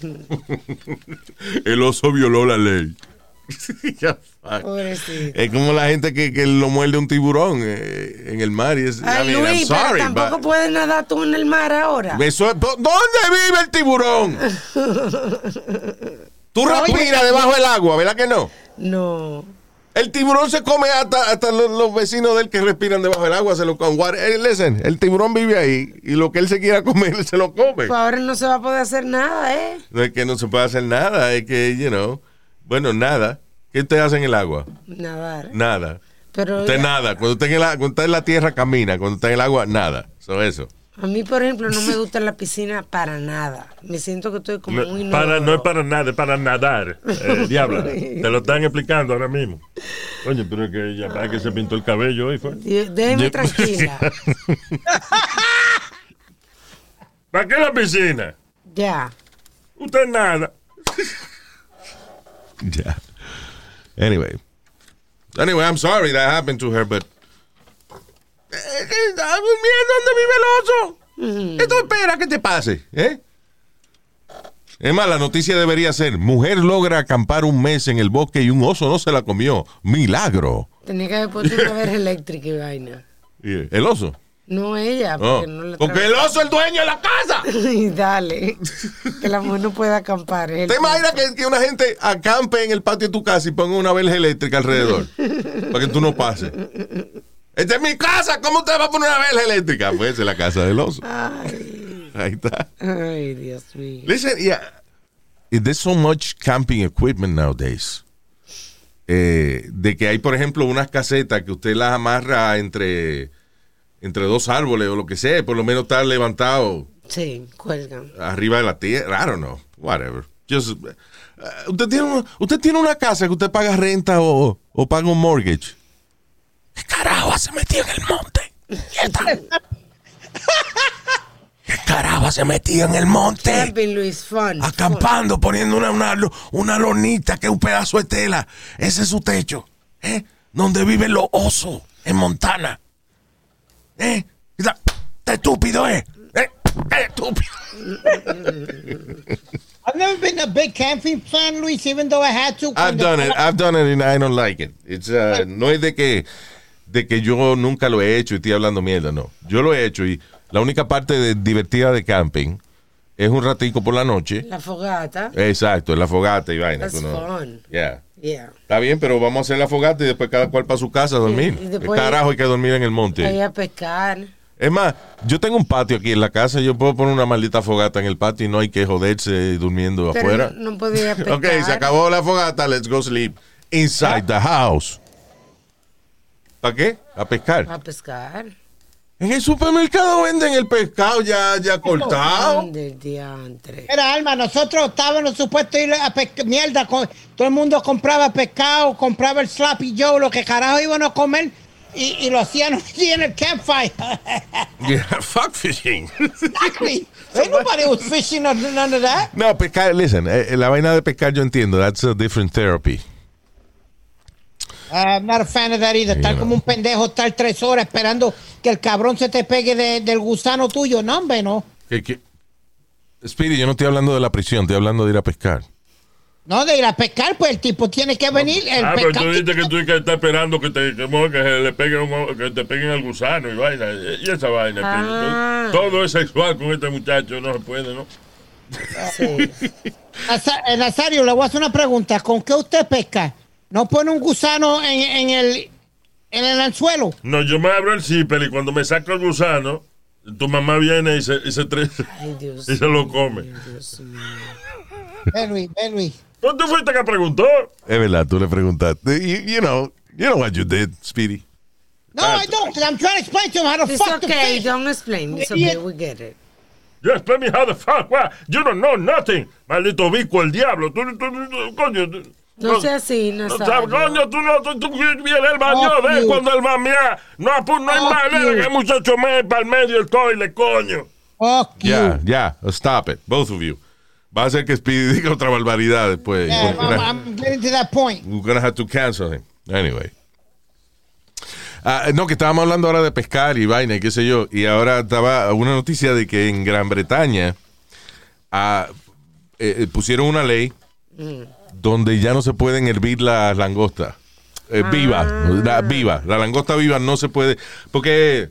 el oso violó la ley. Es como la gente que, que lo muerde un tiburón eh, en el mar. Y es, Ay, I mean, I'm Luis, sorry, pero tampoco but- puedes nadar tú en el mar ahora. Eso ¿Dónde vive el tiburón? Tú respiras debajo del agua, ¿verdad que no? No. El tiburón se come hasta, hasta los, los vecinos de él que respiran debajo del agua, se lo. What- eh, listen, el tiburón vive ahí y lo que él se quiera comer, se lo come. Pues ahora no se va a poder hacer nada, ¿eh? No es que no se pueda hacer nada, es que, you know, bueno, nada. ¿Qué usted hace en el agua? Nadar. Nada. Pero Usted nada. Cuando usted, en el, cuando está en la tierra camina, cuando está en el agua, nada. Eso eso. a mí, por ejemplo, no me gusta la piscina para nada. Me siento que estoy como No, muy para, no es para nada, es para nadar. Eh, diabla, te lo están explicando ahora mismo. Oye, pero es que ya para que se pintó el cabello hoy fue. Déjeme tranquila. ¿Para qué la piscina? Ya. Usted nada. Ya. Anyway. Anyway, I'm sorry that happened to her, but. Eh, eh, donde vive el oso. Esto espera que te pase, ¿eh? Es más, la noticia debería ser: mujer logra acampar un mes en el bosque y un oso no se la comió. Milagro. Tenía que haber puesto una verja eléctrica y vaina. ¿El oso? No ella, porque no le Porque el oso es el dueño de la casa. Y dale. Que la mujer no puede acampar. ¿Te imaginas que, que una gente acampe en el patio de tu casa y ponga una verja eléctrica alrededor? para que tú no pases. Esta es mi casa, ¿cómo usted va a poner una verja eléctrica? Pues es la casa del oso. Ay, Ahí está. ay, Dios mío. Listen, yeah. There's so much camping equipment nowadays. Eh, de que hay, por ejemplo, unas casetas que usted las amarra entre, entre dos árboles o lo que sea, por lo menos está levantado Sí, cuelgan. arriba de la tierra. I don't know. Whatever. Just, uh, usted, tiene una, usted tiene una casa que usted paga renta o, o paga un mortgage. ¿Qué carajo se metió en el monte? ¿Qué carajo se metió en el monte? Camping, Luis, fun. Acampando, poniendo una, una, una lonita que es un pedazo de tela. Ese es su techo. ¿eh? Donde viven los osos, en Montana. ¿Eh? Está, está estúpido, ¿eh? ¿Eh? Está estúpido. I've never been a big camping fan, Luis, even though I had to. I've done it. I've done it and I don't like it. It's, uh, no es de que, de que yo nunca lo he hecho y estoy hablando mierda, no. Yo lo he hecho y la única parte de- divertida de camping es un ratico por la noche. La fogata. Exacto, en la fogata y vaina. That's fun. Yeah. Yeah. Está bien, pero vamos a hacer la fogata y después cada cual para su casa a dormir. y después- ¿Qué carajo hay que dormir en el monte? Ahí a pescar. Es más, yo tengo un patio aquí en la casa, yo puedo poner una maldita fogata en el patio y no hay que joderse durmiendo Pero afuera. no, no podía pescar. Ok, se acabó la fogata, let's go sleep inside the house. ¿Para qué? A pescar. A pescar. En el supermercado venden el pescado ya, ya cortado. ¿Dónde, diantre? Era Alma, nosotros estábamos supuestos a ir a pescar. Mierda, co- todo el mundo compraba pescado, compraba el Slappy Joe, lo que carajo iban a comer y, y lo hacían aquí en el campfire. Yeah, fuck fishing. exactly. Ain't nobody was fishing or none of that. No, pescar, listen, eh, eh, la vaina de pescar yo entiendo, that's a different therapy. I'm not a fan of that either. Estar Yeah. como un pendejo, estar tres horas esperando que el cabrón se te pegue de- del gusano tuyo. No, hombre, no. Speedy, yo no estoy hablando de la prisión, estoy hablando de ir a pescar. No, de ir a pescar, pues el tipo tiene que venir. El Ah, pero tú dices que tú que estás esperando que te, que, que se le peguen un- que te peguen al gusano y vaina. Y esa vaina. Ah. todo, todo es sexual con este muchacho, no se puede, ¿no? Sí. Naza- Nazario, le voy a hacer una pregunta. ¿Con qué usted pesca? ¿No pone un gusano en, en el, en el anzuelo? No, yo me abro el zipper y cuando me saco el gusano, tu mamá viene y se, y se, tre- Ay, Dios y se lo come. Dios mío. Ven, Luis, ven, Luis. ¿Tú te fuiste que preguntó? Es verdad, tú le preguntaste. You, you know, you know what you did, Speedy. No, I don't, I'm trying to explain to him how to It's fuck the okay, fish. don't explain. It's okay, we get it. You explain me how the fuck, what? You don't know nothing. Maldito bico, el diablo. Tú, tú, tú- coño. No sea así, O Nazario. coño, tú no, tú, tú vienes al baño, ves cuando él va a miar. No, apu- no hay Fuck manera you. que el muchacho me para el medio del toile, coño. Fuck you. Yeah, yeah, stop it, both of you. Va a ser que Speedy diga otra barbaridad después. Yeah, gonna- I'm, I'm getting to that point. We're gonna have to cancel him. Anyway. Ah, no, que estábamos hablando ahora de pescar y vaina y qué sé yo. Y ahora estaba una noticia de que en Gran Bretaña ah, eh, pusieron una ley donde ya no se pueden hervir las langostas. Eh, Viva, la, viva. La langosta viva no se puede. Porque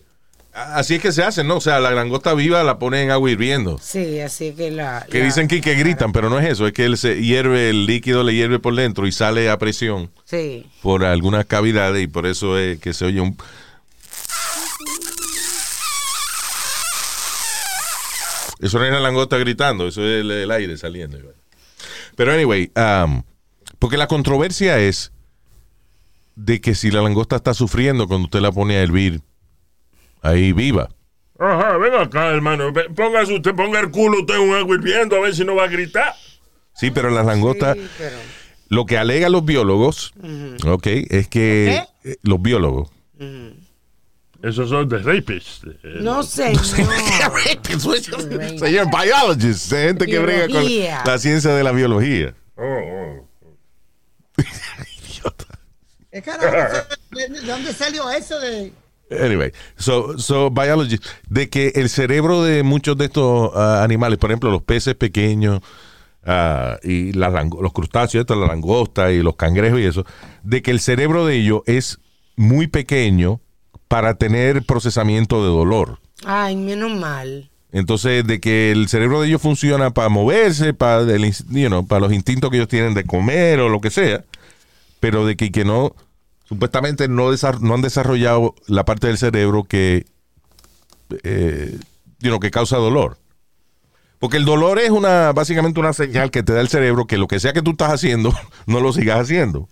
así es que se hace, ¿no? O sea, la langosta viva la ponen en agua hirviendo. Sí, así que la. Que la- dicen que, que gritan, pero no es eso. Es que él se hierve, el líquido le hierve por dentro y sale a presión Sí. por algunas cavidades y por eso es que se oye un... Eso no es la langosta gritando, eso es el, el aire saliendo. Pero anyway, um, porque la controversia es de que si la langosta está sufriendo cuando usted la pone a hervir ahí viva. Ajá, ven acá, hermano. Póngase usted, ponga el culo usted en un agua hirviendo a ver si no va a gritar. Sí, pero las langostas, Sí, pero. lo que alegan los biólogos, ok, es que eh, los biólogos, Esos son de rapists. Eh, No, señor. Señor biologist, gente que brega con la ciencia de la biología. oh, oh. ¿Qué carajo? ¿De de dónde salió eso de...? Anyway, so, so biology, de que el cerebro de muchos de estos ah, animales, por ejemplo, los peces pequeños ah, y las los crustáceos, esto, la langosta y los cangrejos y eso, de que el cerebro de ellos es muy pequeño para tener procesamiento de dolor. Ay, menos mal. Entonces, de que el cerebro de ellos funciona para moverse, para, el ins- you know, para los instintos que ellos tienen de comer o lo que sea, pero de que, que no, supuestamente no, han desarrollado la parte del cerebro que, eh, you know, que causa dolor. Porque el dolor es una, básicamente una señal que te da el cerebro que lo que sea que tú estás haciendo, no lo sigas haciendo.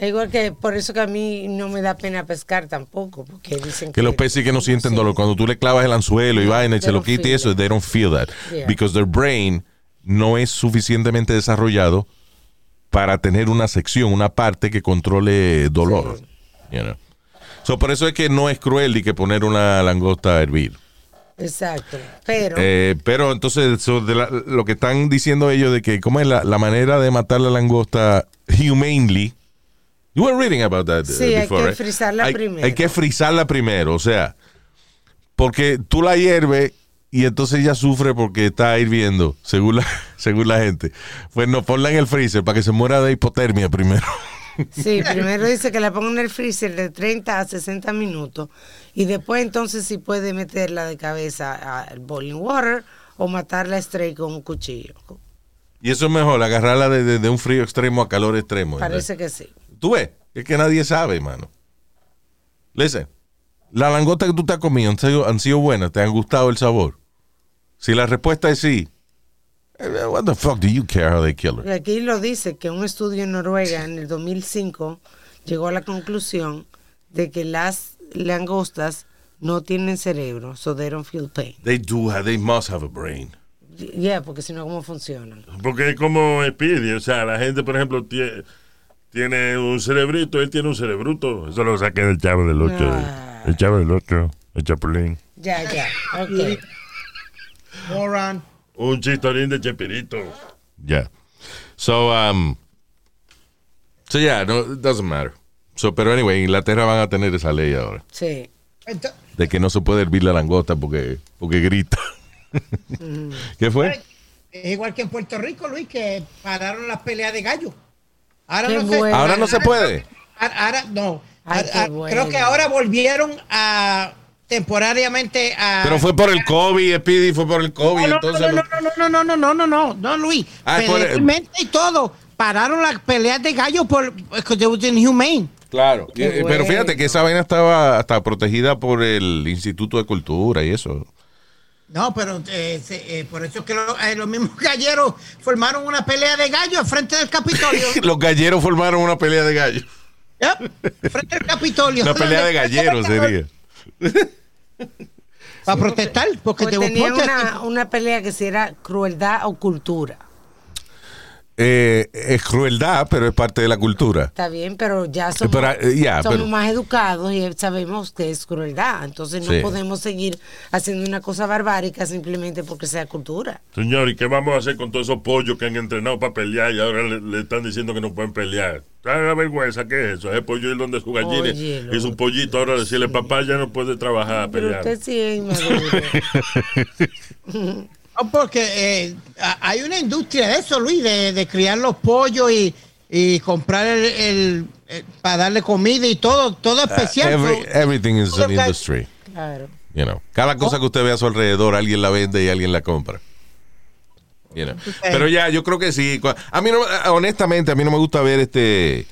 Igual que por eso que a mí no me da pena pescar tampoco, porque dicen que. Que los peces que no sienten Sí. dolor, cuando tú le clavas el anzuelo y vaina y se lo quita y eso, they don't feel that. Yeah. Because their brain no es suficientemente desarrollado para tener una sección, una parte que controle dolor. You know. So, por eso es que no es cruel y que poner una langosta a hervir. Exacto. Pero. Eh, pero entonces, so, de la- lo que están diciendo ellos de que, ¿cómo es la, la manera de matar la langosta humanely? You were reading about that uh, Sí, hay que right? frizarla Hay- primero. Hay que frizarla primero, o sea, porque tú la hierves y entonces ella sufre porque está hirviendo, según la, según la gente. Pues no, ponla en el freezer para que se muera de hipotermia primero. Sí, primero dice que la ponga en el freezer de 30 a 60 minutos y después entonces si puede meterla de cabeza al boiling water o matarla straight con un cuchillo. Y eso es mejor, agarrarla de, de- de un frío extremo a calor extremo. ¿verdad? Parece que sí. Tú ves, es que nadie sabe, mano. Listen, la langota que tú te has comido han sido, han sido buenas, te han gustado el sabor. Si la respuesta es sí, eh, what the fuck do you care how they kill her? aquí lo dice que un estudio en Noruega en el 2005 llegó a la conclusión de que las langostas no tienen cerebro, so they don't feel pain. They do, have- they must have a brain. Yeah, porque si no, ¿cómo funcionan? Porque es como Speedy, o sea, la gente, por ejemplo, tie- tiene un cerebrito, él tiene un cerebruto. Eso lo saqué del chavo del 8. Ah. El chavo del 8, el chapulín. Ya, ya, ok. Moron. Un chistorín de Chespirito. Yeah. So, um, so yeah, no, it doesn't matter. So, pero anyway, en Inglaterra van a tener esa ley ahora. Sí. De que no se puede hervir la langota porque, porque grita. ¿Qué fue? Es igual que en Puerto Rico, Luis, que pararon las peleas de gallo. Ahora no se. Ahora no se puede. Ahora, ahora- no. Ay, bueno. Creo que ahora volvieron a temporariamente a. Pero fue por el COVID, Speedy, fue por el COVID. No, no, entonces no, no, no, no, no, no, no, no, no, no, Luis. Ah, Federalmente y todo. Pararon las peleas de gallo por was inhumane. Claro. Qué Pero fíjate que esa vaina estaba hasta protegida por el Instituto de Cultura y eso. No, pero eh, se- eh, por eso es que lo- eh, los mismos galleros formaron una pelea de gallo al frente del Capitolio. Los galleros formaron una pelea de gallos. Yep, frente al Capitolio. Una pelea de galleros sería. Para protestar, porque Pues te tenían una, una pelea que si era crueldad o cultura. Eh, es crueldad, pero es parte de la cultura. Está bien, pero ya somos, Pero, eh, somos pero- más educados y sabemos que es crueldad. Entonces no Sí. podemos seguir haciendo una cosa barbárica simplemente porque sea cultura. Señor, ¿y qué vamos a hacer con todos esos pollos que han entrenado para pelear y ahora le, le están diciendo que no pueden pelear? ¿Sabes la vergüenza que es eso? Ese pollo es donde su gallina y su pollito ahora decirle, papá ya no puede trabajar a Pero pelear. usted sí es. No, porque eh, hay una industria de eso, Luis, de, de criar los pollos y, y comprar el, el- el- para darle comida y todo, todo especial. Every- So, everything is todo an industry. claro. You know. Cada cosa que usted ve a su alrededor, alguien la vende y alguien la compra. You know. Pero ya, yo creo que sí. A mí no, honestamente, a mí no me gusta ver este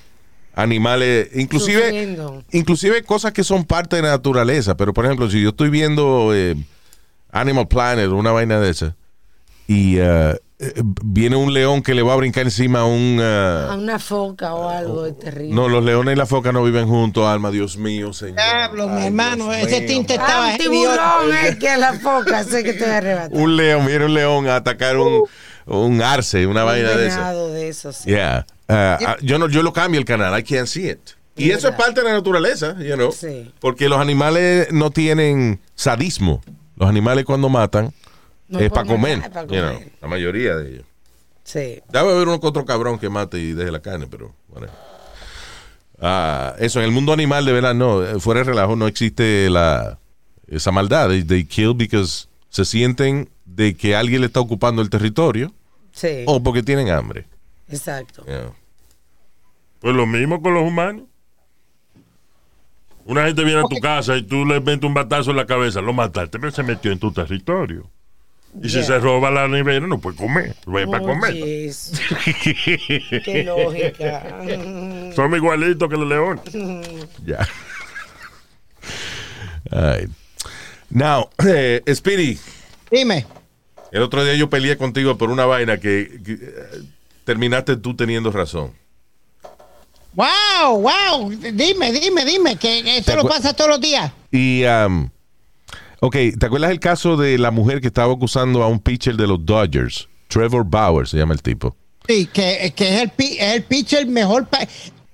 animales, inclusive, inclusive cosas que son parte de la naturaleza. Pero por ejemplo, si yo estoy viendo eh, Animal Planet, una vaina de esa, y eh, eh, viene un león que le va a brincar encima a un uh, A una foca o algo es terrible. no, los leones y la foca no viven juntos, alma, Dios mío, señor. Diablo, mi hermano, Dios ese mío. tinte Ah, un tiburón es que a la foca sé que estoy arrebatado. Un león, viene un león a atacar un, un arce, una vaina de esa. venado de eso, sí. Yeah. Uh, ah, yo, no, yo lo cambio el canal, I can't see it. Y eso es parte de la naturaleza, you know. Sí. Porque los animales no tienen sadismo. Los animales cuando matan No es para comer, nada, you know, la mayoría de ellos. Sí. Debe haber uno que otro cabrón que mate y deje la carne, pero bueno. Ah, eso, en el mundo animal, de verdad, no. eh, Fuera de relajo, no existe la, esa maldad. They, they kill because se sienten de que alguien le está ocupando el territorio Sí. o porque tienen hambre. Exacto. Yeah. Pues lo mismo con los humanos. Una gente viene a tu casa y tú le metes un batazo en la cabeza, lo mataste, pero se metió en tu territorio. Y si se roba la nevera, no puede comer. No es para comer. Qué lógica. Somos igualitos que los leones. Ya. Ay. Now, eh, Speedy, Dime. el otro día yo peleé contigo por una vaina que, que, eh, terminaste tú teniendo razón. Wow, wow. Dime, dime, dime, que eso ¿Te lo pasa todos los días. Y, um, ok, ¿te acuerdas el caso de la mujer que estaba acusando a un pitcher de los Dodgers? Trevor Bauer se llama el tipo. Sí, que, que es, el, es el pitcher mejor.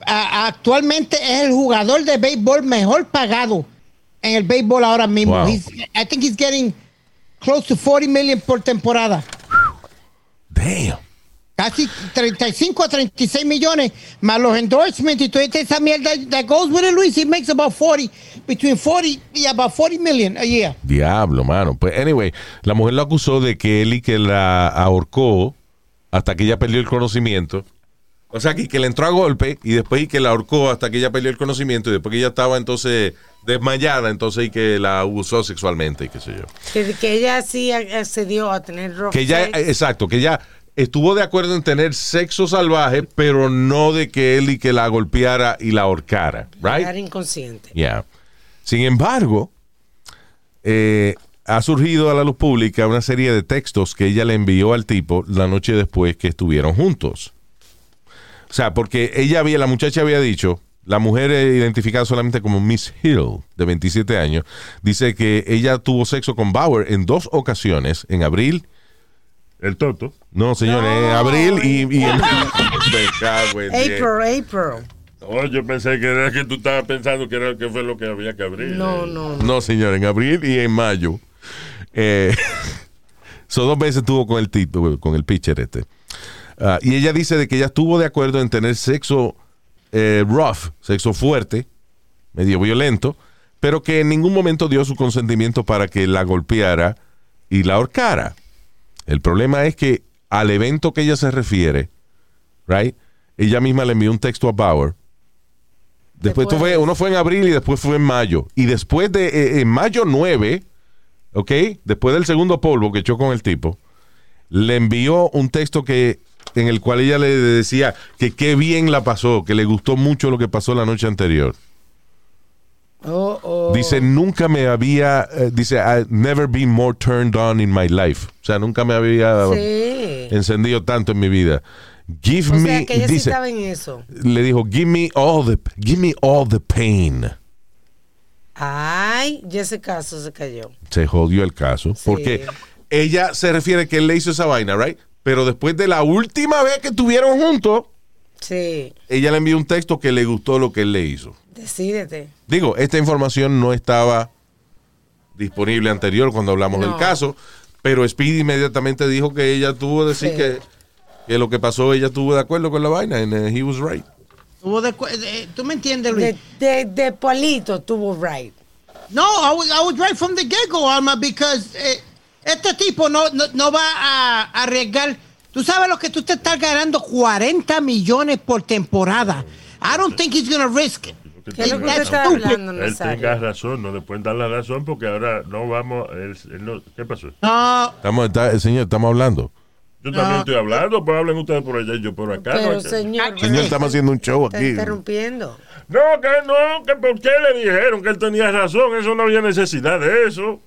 a- actualmente es el jugador de béisbol mejor pagado en el béisbol ahora mismo. Wow. He's- I think he's getting close to 40 million por temporada. Damn. Casi 35 a 36 millones, más los endorsements y toda esa mierda that goes with it, Luis. He makes about 40, between 40 y about 40 million a year. Diablo, mano. Pues, anyway, la mujer lo acusó de que él y que la ahorcó hasta que ella perdió el conocimiento O sea, que, que le entró a golpe y después y que la ahorcó hasta que ella perdió el conocimiento y después que ella estaba entonces desmayada, entonces y que la abusó sexualmente y qué sé yo. Que, que ella sí accedió a tener rough Que ella, exacto, que ella estuvo de acuerdo en tener sexo salvaje, pero no de que él y que la golpeara y la ahorcara, Era right? inconsciente. Yeah. Sin embargo, eh, ha surgido a la luz pública una serie de textos que ella le envió al tipo la noche después que estuvieron juntos. O sea, porque ella había, la muchacha había dicho, la mujer identificada solamente como Miss Hill, de 27 años, dice que ella tuvo sexo con Bauer en dos ocasiones, en abril, El Toto. no señor, en abril y, y diez. April, April. Oh, yo pensé que era que tú estabas pensando que era que fue lo que había que abrir. No, Eh, no, no. No, señor, en abril y en mayo. Eh, so dos veces estuvo con el tipo, con el pitcher este. Ah, y ella dice de que ella estuvo de acuerdo en tener sexo eh, rough, sexo fuerte, medio violento, pero que en ningún momento dio su consentimiento para que la golpeara y la ahorcara. El problema es que al evento que ella se refiere, right, ella misma le envió un texto a Bauer. Después, fue, uno fue en abril y después fue en mayo. Y después de, eh, en mayo 9, ¿ok? Después del segundo polvo que echó con el tipo, le envió un texto que en el cual ella le decía que qué bien la pasó, que le gustó mucho lo que pasó la noche anterior. Oh, oh. Dice, nunca me había, eh, dice, I've never been more turned on in my life. O sea, nunca me había Sí. encendido tanto en mi vida. Give O me, sea, que ella sí dice, estaba en eso. le dijo, give me all the, give me all the pain. Ay, ya ese caso se cayó. Se jodió el caso. Sí. Porque ella se refiere que él le hizo esa vaina, right? Pero después de la última vez que estuvieron juntos, Sí, ella le envió un texto que le gustó lo que él le hizo. Decídete. Digo, esta información no estaba disponible anterior cuando hablamos No. del caso, pero Speedy inmediatamente dijo que ella tuvo que decir Sí. que, que lo que pasó, ella estuvo de acuerdo con la vaina, and uh, he was right. Tuvo de ¿Tú me entiendes, Luis? De, de, de Polito tuvo right. No, I was, I was right from the get-go, Alma, because eh, este tipo no, no, no va a, a arriesgar. Tú sabes lo que tú te estás ganando 40 millones por temporada. I don't think he's gonna risk it. ¿Qué es lo que That's usted está hablando, Él tenga razón, no le pueden dar la razón porque ahora no vamos. él- él no- ¿Qué pasó? No, Estamos, está- señor, estamos hablando. Yo también estoy hablando, pues hablen ustedes por allá y yo por acá. Pero, señor, Señor, estamos haciendo un show está aquí. interrumpiendo. No, que no, que por qué le dijeron que él tenía razón, eso no había necesidad de eso.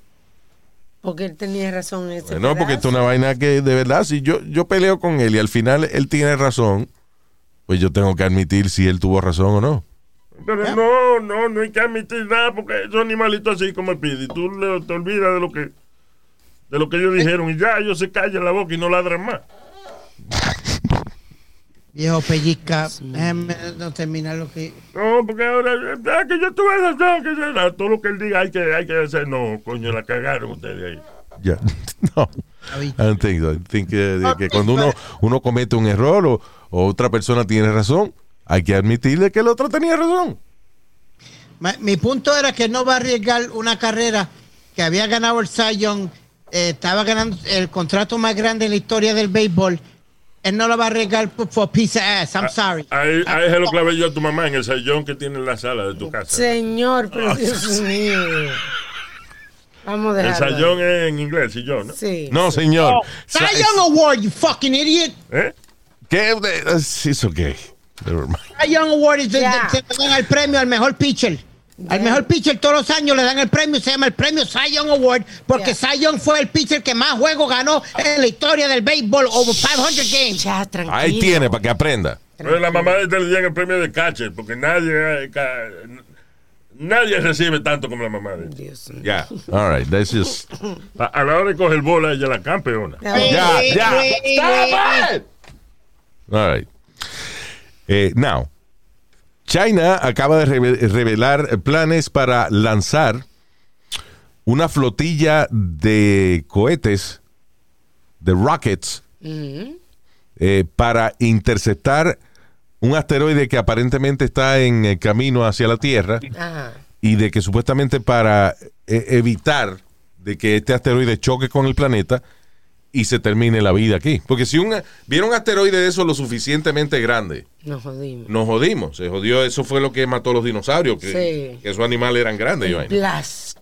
Porque él tenía razón en ese No, porque esto es una vaina que de verdad, si yo, yo peleo con él y al final él tiene razón, pues yo tengo que admitir si él tuvo razón o no. Pero no, no, no hay que admitir nada porque esos animalitos así como el pidi, tú le- te olvidas de lo que de lo que ellos dijeron y ya ellos se callan la boca y no ladran más. viejo pellizca, déjame no terminar lo que... No, porque ahora, ah, que yo tuve razón, que será, todo lo que él diga hay que, hay que hacer. No, coño, la cagaron ustedes ahí. Ya, no. I don't think so. I think que, cuando uno, uno comete un error o, o otra persona tiene razón, hay que admitirle que el otro tenía razón. Mi punto era que no va a arriesgar una carrera que había ganado el Young, eh, estaba ganando el contrato más grande en la historia del béisbol. Él no lo va a arriesgar por, for piece of ass. I'm sorry. Ahí, ahí se lo clavé yo a tu mamá en el sillón que tiene en la sala de tu casa. Señor, pero Dios mío. Vamos a El sillón es en inglés, sillón, ¿no? Sí. No, señor. Cy Young Award, you fucking idiot. ¿Eh? ¿Qué? Es okay. Never mind. Cy Young Award es se le dan el premio al mejor pitcher. Al mejor pitcher todos los años le dan el premio, se llama el premio Cy Young Award, porque. Cy Young fue el pitcher que más juegos ganó en la historia del béisbol, over 500 games. Ya, tranquilo. Ahí tiene para que aprenda. Pero la mamá de este le dieron el premio de catcher, porque nadie, eh, nadie recibe tanto como la mamá de. Dios. Ya. All right. That's just. A, a la hora de coger bola, ella es la campeona. Ya, Ya. All right. Eh, now, China acaba de reve- revelar planes para lanzar una flotilla de cohetes, de rockets, eh, para interceptar un asteroide que aparentemente está en el camino hacia la Tierra y de que supuestamente para eh, evitar de que este asteroide choque con el planeta y se termine la vida aquí. Porque si un, viera un asteroide de eso lo suficientemente grande, Nos jodimos. nos jodimos. Se jodió, eso fue lo que mató a los dinosaurios, que, Sí. que esos animales eran grandes. Blast.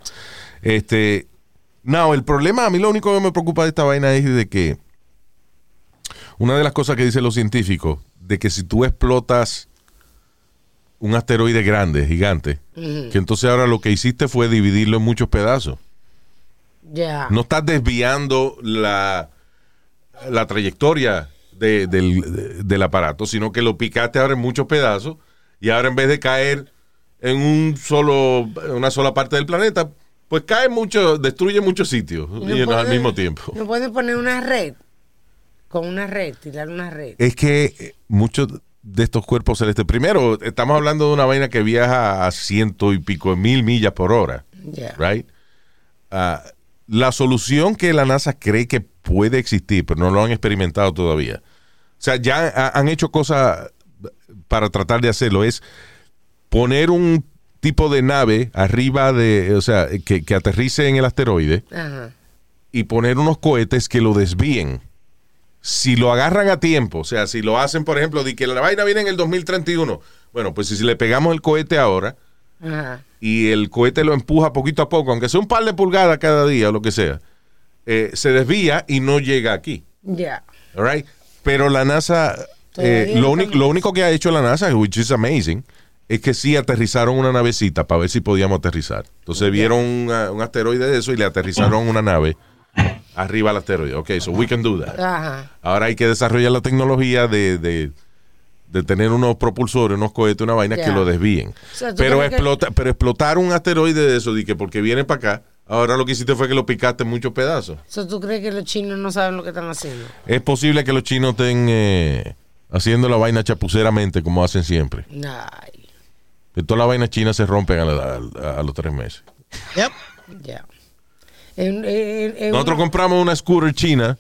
Este, no, el problema, a mí lo único que me preocupa de esta vaina es de que una de las cosas que dicen los científicos, de que si tú explotas un asteroide grande, gigante, que entonces ahora lo que hiciste fue dividirlo en muchos pedazos. No estás desviando la, la trayectoria de- del, de- del aparato, sino que lo picaste ahora en muchos pedazos y ahora en vez de caer en un solo, una sola parte del planeta, pues cae mucho, destruye muchos sitios No know, al mismo tiempo. No pueden poner una red. Con una red, tirar una red. Es que eh, muchos de estos cuerpos celestes, primero, estamos hablando de una vaina que viaja a ciento y pico mil millas por hora. Right? Ah, la solución que la NASA cree que puede existir, pero no lo han experimentado todavía. O sea, ya ha- han hecho cosas para tratar de hacerlo, es poner un tipo de nave arriba de, o sea, que, que aterrice en el asteroide Ajá. y poner unos cohetes que lo desvíen. Si lo agarran a tiempo, o sea, si lo hacen, por ejemplo, de que la vaina viene en el 2031, bueno, pues si le pegamos el cohete ahora, Ajá. y el cohete lo empuja poquito a poco, aunque sea un par de pulgadas cada día o lo que sea, eh, se desvía y no llega aquí. Ya. right? Pero la NASA, eh, lo, único, estamos- lo único que ha hecho la NASA, which is amazing, es que sí aterrizaron una navecita para ver si podíamos aterrizar. Entonces vieron un, uh, un asteroide de eso y le aterrizaron una nave arriba al asteroide. Ok, so we can do that. Ajá. Ahora hay que desarrollar la tecnología de, de, de tener unos propulsores, unos cohetes, una vaina que lo desvíen. O sea, ¿tú pero, que- explota, pero explotar un asteroide de eso, de que porque viene para acá, ahora lo que hiciste fue que lo picaste en muchos pedazos. So, ¿Tú crees que los chinos no saben lo que están haciendo? Es posible que los chinos estén eh, haciendo la vaina chapuceramente como hacen siempre. Ay, Que todas las vainas chinas se rompen a, la- a- a los tres meses. Yep. ya. En- en- en Nosotros una- compramos una scooter china,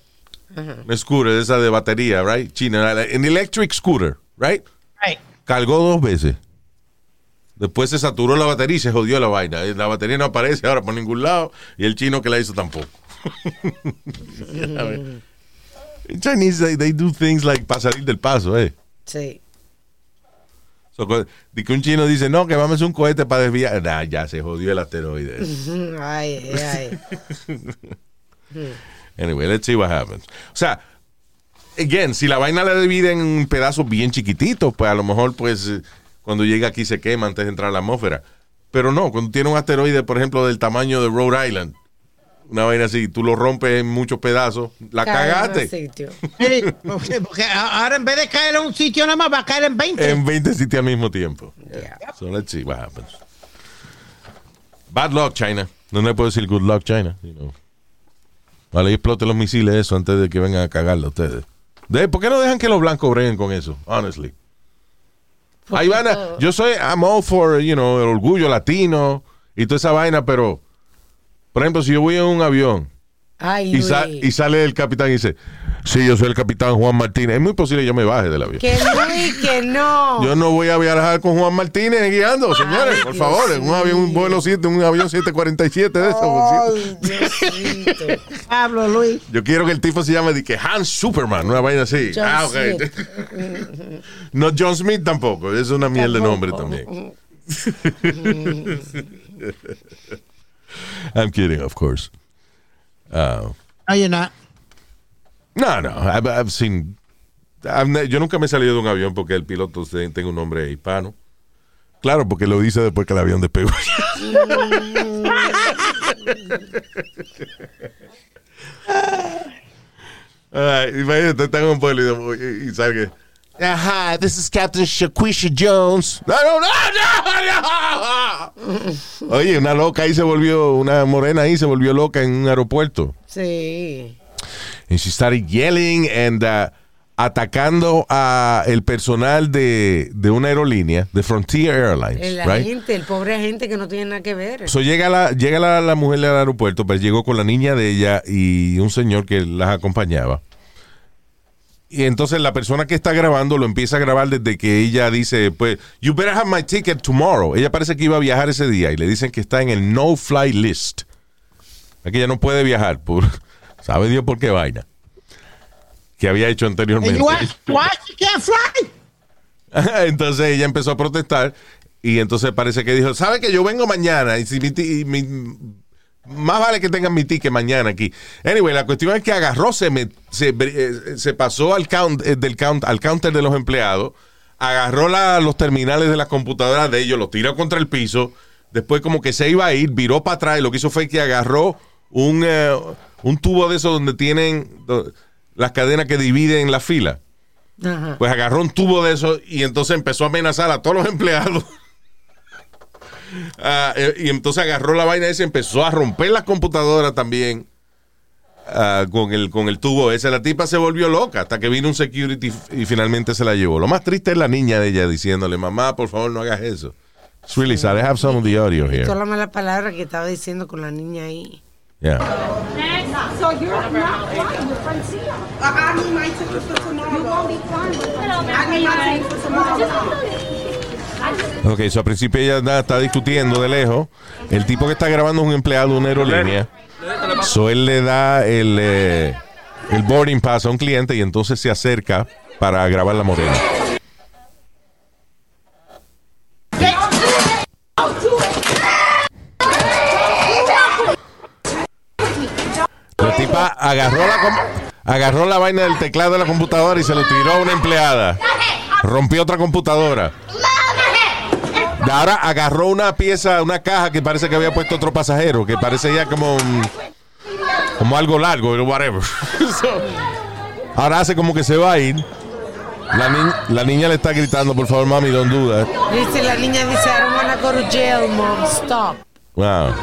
una scooter de esa de batería, right? China, en electric scooter, right? Right. Cargó dos veces. Después se saturó la batería y se jodió la vaina. La batería no aparece ahora por ningún lado y el chino que la hizo tampoco. Ver. Chinese, they, they do things like para salir del paso, eh. Sí. So, de que un chino dice, no, que vamos a hacer un cohete para desviar. Nah, ya se jodió el asteroide. Ay, ay, ay. Anyway, let's see what happens. O sea, again, si la vaina la divide en pedazos bien chiquititos, pues a lo mejor, pues, cuando llega aquí se quema antes de entrar a la atmósfera. Pero no, cuando tiene un asteroide, por ejemplo, del tamaño de Rhode Island, una vaina así, tú lo rompes en muchos pedazos, la Cae en un cagaste. sitio. Sí, porque, ahora en vez de caer en un sitio nada más, va a caer en 20. En 20 sitios al mismo tiempo. Ya. So let's see what happens. Bad luck, China. No le puedo decir good luck, China. you know. Vale, y exploten los misiles eso antes de que vengan a cagarlo ustedes. De- ¿Por qué no dejan que los blancos breguen con eso? Honestly. Ahí van a, yo soy, I'm all for, you know, el orgullo latino y toda esa vaina, pero, por ejemplo, si yo voy en un avión Ay, y, sa- y sale el capitán y dice, sí, yo soy el capitán Juan Martínez, es muy posible que yo me baje del avión. Que Luis, que no. Yo no voy a viajar con Juan Martínez guiando, señores, por Dios favor, en un avión, un vuelo 7, un avión 747 de esos. Ay. Pablo, Luis. Yo quiero que el tipo se llame de que Hans Superman, una vaina así. John ah, ok. Smith. no John Smith tampoco, es una mierda de nombre también. I'm kidding, of course. Uh, No, you're not. no, no, I've, I've seen. I've yo nunca me he salido de un avión porque el piloto tenga un nombre hispano. Claro, porque lo dice después que el avión despegó. Ay, imagínate, está en un pueblo y, y sale que. Hi, this is Captain Shaquisha Jones. No, no, no, no, no. Oye, una loca ahí se volvió, una morena ahí se volvió loca en un aeropuerto. Sí. And she started yelling and uh, atacando a el personal de, de una aerolínea, de Frontier Airlines, El right? agente, el pobre agente que no tiene nada que ver. So llega la, llega la, la mujer del aeropuerto, pero llegó con la niña de ella y un señor que las acompañaba. Y entonces la persona que está grabando lo empieza a grabar desde que ella dice, pues, you better have my ticket tomorrow. Ella parece que iba a viajar ese día y le dicen que está en el no fly list. Es que ella no puede viajar por, sabe Dios por qué vaina. que había hecho anteriormente. entonces ella empezó a protestar y entonces parece que dijo, ¿sabe que yo vengo mañana? Y si mi mi- más vale que tengan mi ticket mañana aquí. Anyway, la cuestión es que agarró, se, me- se, eh, se pasó al, count, eh, del count, al counter de los empleados, agarró la- los terminales de las computadoras de ellos, los tiró contra el piso, después como que se iba a ir, viró para atrás y lo que hizo fue que agarró un, eh, un tubo de esos donde tienen las cadenas que dividen la fila. Ajá. Pues agarró un tubo de eso y entonces empezó a amenazar a todos los empleados. Eh, y entonces agarró la vaina esa y empezó a romper las computadoras también ah, con, el, con el tubo ese. La tipa se volvió loca hasta que vino un security y finalmente se la llevó. Lo más triste es la niña de ella diciéndole, mamá, por favor no hagas eso. It's really sad. I have some of the audio here. Toda la mala palabra que estaba diciendo con la niña ahí. Yeah. So you're not flying with Francia. I need my ticket for tomorrow. You won't be flying with Francia. I need my ticket for tomorrow. Ok, so al principio ella está discutiendo de lejos. El tipo que está grabando es un empleado de una aerolínea. So él le da el, eh, el boarding pass a un cliente y entonces se acerca para grabar la morena. La tipa agarró la, agarró la vaina del teclado de la computadora y se lo tiró a una empleada. Rompió otra computadora. Ahora agarró una pieza, una caja que parece que había puesto otro pasajero, que parece ya como un- como algo largo, whatever. So, ahora hace como que se va a ir. La, ni- la niña le está gritando, por favor, mami, don't do that. Dice la niña, dice, I don't wanna go to jail, mom, stop. Wow.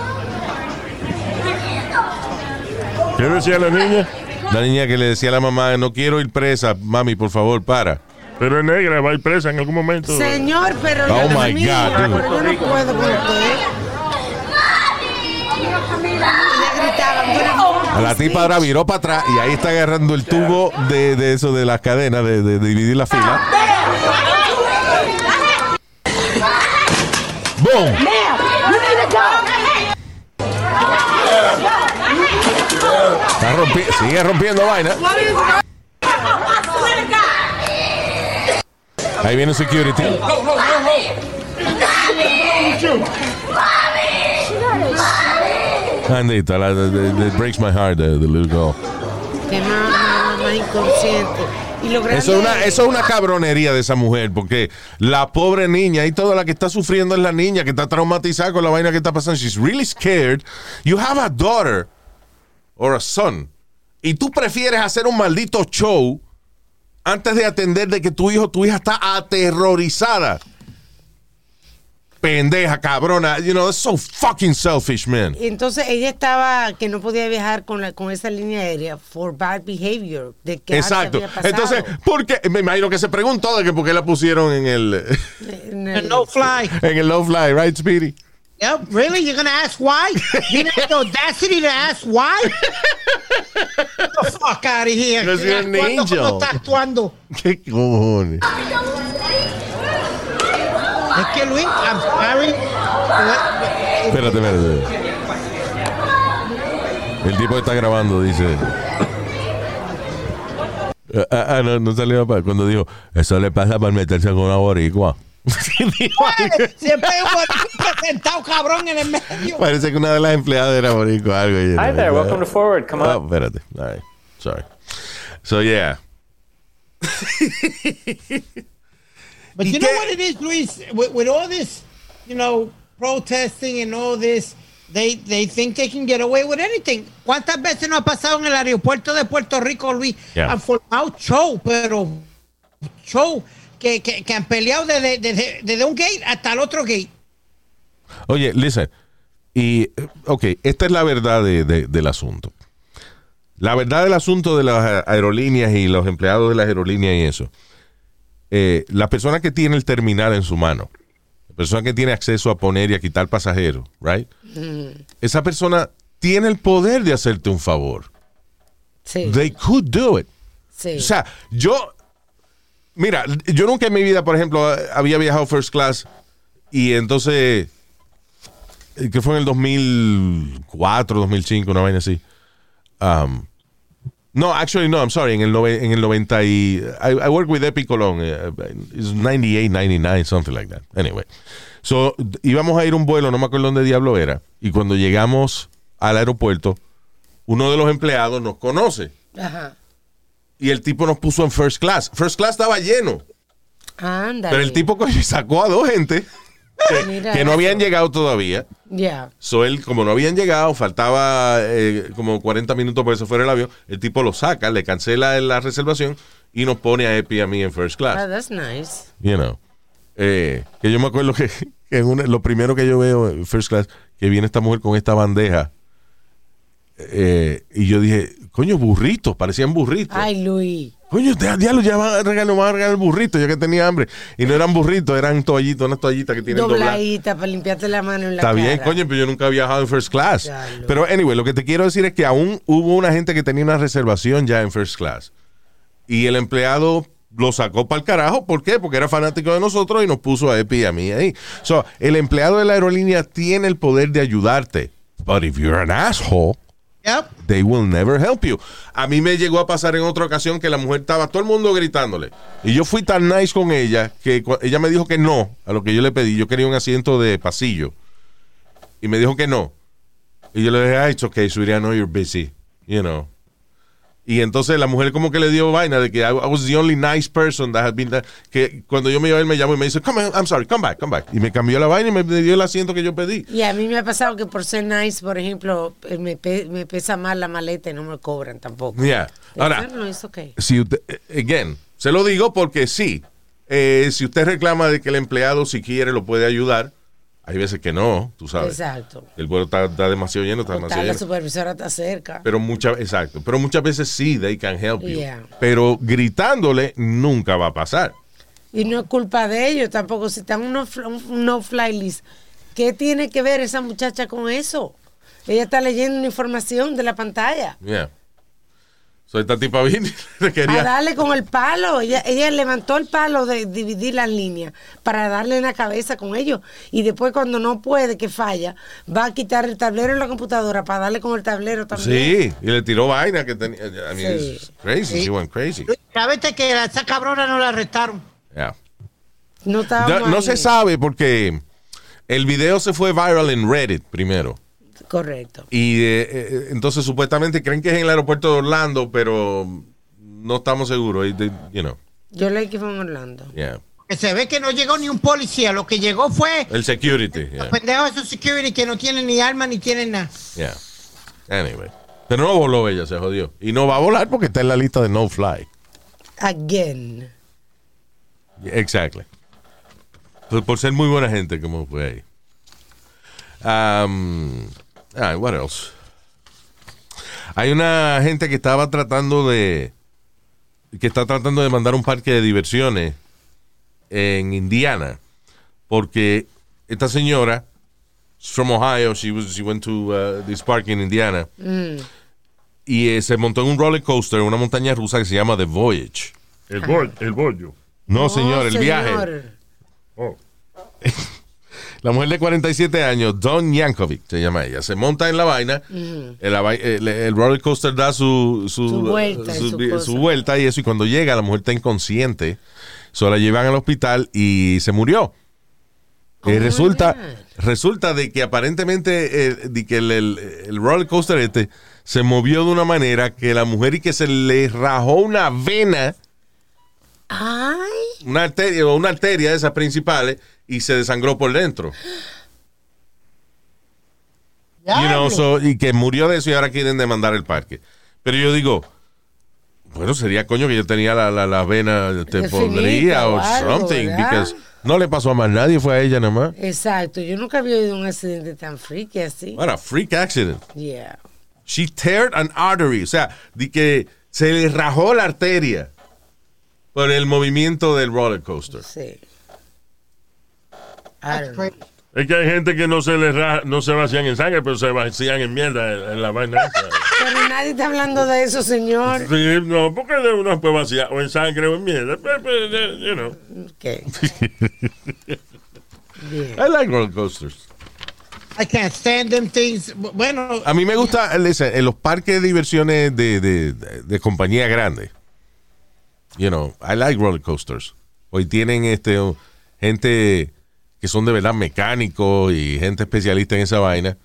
¿Qué decía la niña? La niña que le decía a la mamá, no quiero ir presa, mami, por favor, para. Pero es negra, va a ir presa en algún momento. Señor, pero Oh, Dios my God, pero yo no puedo con usted. Ella gritaba, "I'm gonna- A la tipa ahora viró para atrás y ahí está agarrando el tubo de, de eso de las cadenas, de, de dividir la fila. ¡Boom! Está rompi- sigue rompiendo vaina. Ahí viene security. Andita, la, the- the- it breaks my heart, the, the little girl. Que más, más, más inconsciente. Eso es, una, eso es una cabronería de esa mujer, porque la pobre niña y toda la que está sufriendo es la niña que está traumatizada con la vaina que está pasando. She's really scared. You have a daughter or a son. Y tú prefieres hacer un maldito show antes de atender de que tu hijo, tu hija está aterrorizada. Pendeja, cabrona. You know, that's so fucking selfish, man. Y entonces ella estaba que no podía viajar con, la, con esa línea aérea for bad behavior. De que Exacto. había pasado. Entonces, ¿por qué? Me imagino que se preguntó de que por qué la pusieron en el, En el- No fly. en el low fly, right, Speedy? Yep, really? You're gonna ask why? You have the audacity to ask why? Fuck out of here. Because you're an Actuando angel. como está actuando. ¿Qué cojones? Es que Luis, I'm sorry. Espérate, espérate. El tipo está grabando dice. Ah, ah, no, no salió cuando dijo, eso le pasa por meterse con una boricua. Siempre hay un boricua sentado cabrón en el medio. Parece que una de las empleadas era boricua algo. Hi there, welcome to Forward. Come Oh, up. espérate. All right. Sorry. So, yeah. But ¿Y you know qué? what it is, Luis? With, with all this, you know, protesting and all this, they, they think they can get away with anything. ¿Cuántas veces no ha pasado en el aeropuerto de Puerto Rico, Luis? Yeah. Han formado show, pero show que, que, que han peleado desde, desde, desde un gate hasta el otro gate. Oye, listen. Y, ok, esta es la verdad de- de- del asunto. La verdad del asunto de las aerolíneas y los empleados de las aerolíneas y eso. Eh, la persona que tiene el terminal en su mano, la persona que tiene acceso a poner y a quitar pasajeros, right? Esa persona tiene el poder de hacerte un favor. Sí, They could do it. sí. O sea, yo. Mira, yo nunca en mi vida, por ejemplo, había viajado first class y entonces. eh, que fue en el 2004, 2005, una vaina así. um, No, actually, no, I'm sorry. En el, nove- en el 90 y... I, I work with Epi Colón. eh, it's 98, 99, something like that. Anyway. So, íbamos a ir a un vuelo, no me acuerdo dónde diablo era. Y cuando llegamos al aeropuerto, uno de los empleados nos conoce. Ajá. Y el tipo nos puso en first class. First class estaba lleno. Anda. Pero el tipo sacó a dos gente que, no habían llegado todavía. Ya. So él, como no habían llegado, faltaba eh, como 40 minutos para que se fuera el avión, el tipo lo saca, le cancela la reservación y nos pone a Epi y a mí en first Ah, class. that's nice. You know. Eh, que yo me acuerdo que, que en una- lo primero que yo veo en first class, que viene esta mujer con esta bandeja. eh, y yo dije, coño, burritos, parecían burritos. Ay, Luis. Coño, ya, diablo, ya van a regalar, van a regalar burrito, yo que tenía hambre. Y no eran burritos, eran toallitas, unas toallitas que tienen. Dobladita para limpiarte la mano en la Está bien, coño, pero yo nunca he viajado en first class. Ya Pero anyway, lo que te quiero decir es que aún hubo una gente que tenía una reservación ya en first class. Y el empleado lo sacó para el carajo. ¿Por qué? Porque era fanático de nosotros y nos puso a Epi y a mí ahí. So, el empleado de la aerolínea tiene el poder de ayudarte. But if you're an asshole, Yep. they will never help you. A mí me llegó a pasar en otra ocasión que la mujer estaba todo el mundo gritándole. Y yo fui tan nice con ella que ella me dijo que no a lo que yo le pedí. Yo quería un asiento de pasillo. Y me dijo que no. Y yo le dije, ah, it's okay, sweetie, I know you're busy. You know. Y entonces la mujer como que le dio vaina de que I, was the only nice person that had been there. Que cuando yo me iba ir me llamó y me dice, come I'm sorry, come back, come back. Y me cambió la vaina y me dio el asiento que yo pedí. Y a mí me ha pasado que por ser nice, por ejemplo, eh, me, pe- me pesa más la maleta y no me cobran tampoco. Yeah. Ahora, no es okay. si usted, eh, again, se lo digo porque sí, eh, si usted reclama de que el empleado si quiere lo puede ayudar, hay veces que no, tú sabes. Exacto. El vuelo está, está demasiado lleno, está O demasiado la lleno. supervisora está cerca. Pero muchas, exacto, pero muchas veces sí, they can help you. Yeah. Pero gritándole nunca va a pasar. Y no es culpa de ellos tampoco. Si están un no, fl- un no fly list, ¿qué tiene que ver esa muchacha con eso? Ella está leyendo una información de la pantalla. Yeah. So, esta tipa vino le A quería. darle con el palo. Ella, ella levantó el palo de dividir las líneas para darle en la cabeza con ellos. Y después, cuando no puede, que falla, va a quitar el tablero de la computadora para darle con el tablero también. Sí, y le tiró vaina que tenía. I mean, Sí. it's crazy. She went crazy. ¿Sabes que a esa cabrona no la arrestaron? Yeah. No, se sabe porque el video se fue viral en Reddit primero. Correcto. Y eh, eh, entonces supuestamente creen que es en el aeropuerto de Orlando, pero no estamos seguros. Y they- You know, Yo leí que fue en Orlando. yeah. Que se ve que no llegó ni un policía. Lo que llegó fue El security, los yeah. pendejos de security que no tienen ni arma ni tienen nada. yeah. Anyway. Pero no voló ella, se jodió. Y no va a volar porque está en la lista de no fly. Again. Exactly. Por, por ser muy buena gente como fue ahí. Um, ah, what else? Hay una gente que estaba tratando de que está tratando de mandar un parque de diversiones en Indiana porque esta señora she's from Ohio, she was she went to uh, this park in Indiana y eh, se montó en un roller coaster, una montaña rusa que se llama The Voyage. El, bollo, el bollo. No, No, señor, el viaje. Oh. La mujer de 47 años, Don Yankovic, se llama ella, se monta en la vaina. el, roller coaster da su, su, Su vuelta y su- su su cosa. vuelta y eso. Y cuando llega, la mujer está inconsciente. So la llevan al hospital y se murió. Oh Eh, resulta, God. resulta de que aparentemente eh, de que el, el- el roller coaster este se movió de una manera que la mujer y que se le rajó una vena, Ay. Una arteria o una arteria de esas principales y se desangró por dentro. You know, so- y que murió de eso y ahora quieren demandar el parque. Pero yo digo, bueno, sería coño que yo tenía la, la, la vena, te Definita podría o something, because no le pasó a más nadie, fue a ella nada más. Exacto. Yo nunca había oído un accidente tan freaky así. What a freak accident. Yeah. She teared an artery, o sea, de que se le rajó la arteria por el movimiento del roller coaster. Sí. Es que hay gente que no se les ra- no se vacían en sangre, pero se vacían en mierda en, en la vaina. esa. Pero nadie está hablando de eso, señor. Sí, no, porque de uno puede vaciar o en sangre o en mierda. Pero, pero, you know. Ok. Bien. I like roller coasters. I can't stand them things. Bueno, A mí me gusta, listen, en los parques de diversiones de, de, de, de compañía grande. You know, I like roller coasters. Hoy tienen este gente que son de verdad mecánicos y gente especialista en esa vaina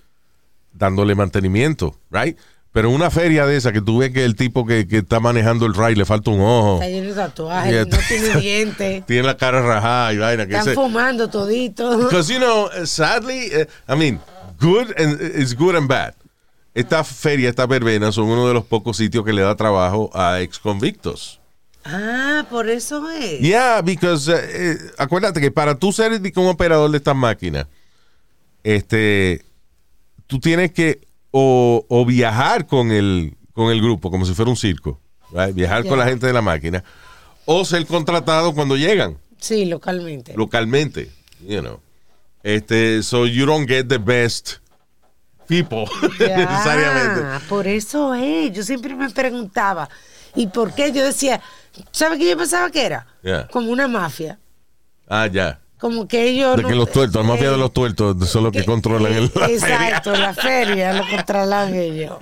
dándole mantenimiento, right? Pero una feria de esa que tú ves que el tipo que, que está manejando el ride le falta un ojo, Está lleno de tatuajes, no tiene dientes. tiene la cara rajada y vaina. Están fumando todito. Because, you know, sadly, eh, I mean, good and it's good and bad. Esta feria, esta verbena, son uno de los pocos sitios que le da trabajo a ex convictos. Ah, por eso es. Yeah, because, eh, eh, acuérdate que para tú ser como operador de estas máquinas, este, tú tienes que o, o viajar con el, con el grupo, como si fuera un circo, right? viajar con Yeah. la gente de la máquina, o ser contratado cuando llegan Sí, localmente. localmente, you know. Este, so you don't get the best people necesariamente. Ya, por eso es. Yo siempre me preguntaba, ¿y por qué? Yo decía, ¿sabe qué yo pensaba que era? Yeah. Como una mafia. Ah, ya. Como que ellos. De no- que los tuertos, la mafia eh, de los tuertos son los que, que- controlan el, la Exacto, feria. la feria lo controlan ellos.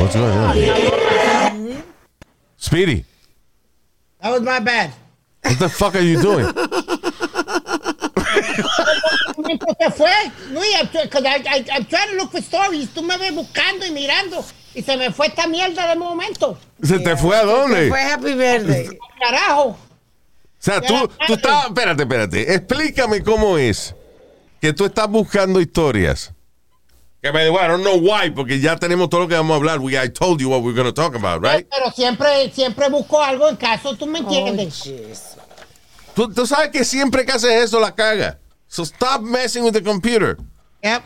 What's going on? Speedy, that was my bad. What the fuck are you doing? ¿Qué fue? Luis, I'm, try- 'cause I, I'm trying to look for stories. Tú me ves buscando y mirando. Y se me fue esta mierda de momento. ¿Se te fue a dónde? Fue Happy Verde. Carajo. O sea, tú, tú estás. Espérate, espérate. Explícame cómo es que tú estás buscando historias. Que me digo, I don't know why, porque ya tenemos todo lo que vamos a hablar. We, I told you what we're going to talk about, right? Pero siempre, siempre busco algo en caso, tú me Oh, entiendes. Jesus. Tú, tú sabes que siempre que haces eso la caga. So stop messing with the computer. Yep.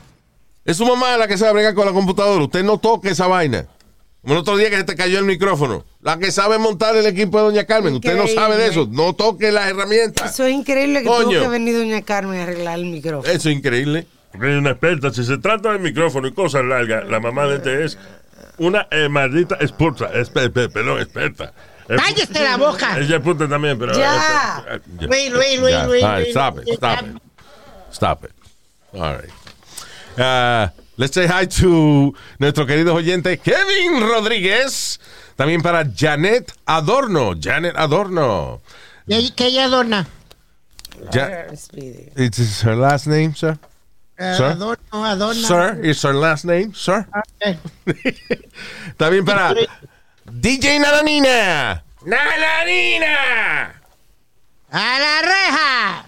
Es su mamá la que sabe bregar con la computadora. Usted no toque esa vaina. Como el otro día que se te cayó el micrófono. La que sabe montar el equipo de Doña Carmen. Usted no sabe de eso. No toque las herramientas. Eso es increíble que Coño. tuvo que venir Doña Carmen a arreglar el micrófono. Eso es increíble. Porque hay una experta. Si se trata de micrófono y cosas largas, la mamá de este es una eh, maldita experta. Perdón, experta. ¡Cállese la boca! Ella es puta también, pero. Ya. eh, eh, Luis, Luis, Luis. Luis. Stop it. Stop it. Stop it. All right. Uh, let's say hi to nuestro querido oyente Kevin Rodríguez. También para Janet Adorno. Janet Adorno. ¿Y ¿Qué ella adorna? Ja- Ah. Is her last name, sir? Eh, Sir? Adorno, adorna. Sir, is her last name, sir? Eh, También para DJ Nananina. Nananina. ¡A la reja!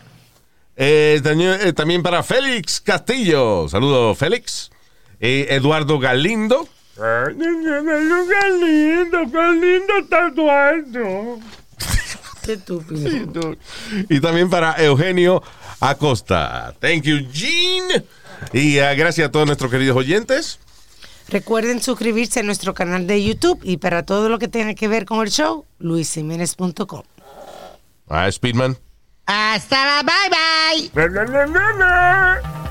Eh, también, eh, también para Félix Castillo. Saludos, Félix. Eh, Eduardo Galindo. Ay, ¡Qué lindo! ¡Qué lindo está Eduardo! Qué estúpido. Y también para Eugenio Acosta. Thank you, Gene. Y ah, gracias a todos nuestros queridos oyentes. Recuerden suscribirse a nuestro canal de YouTube y para todo lo que tenga que ver con el show, luisimenez.com. Ah, Speedman. Hasta la bye bye.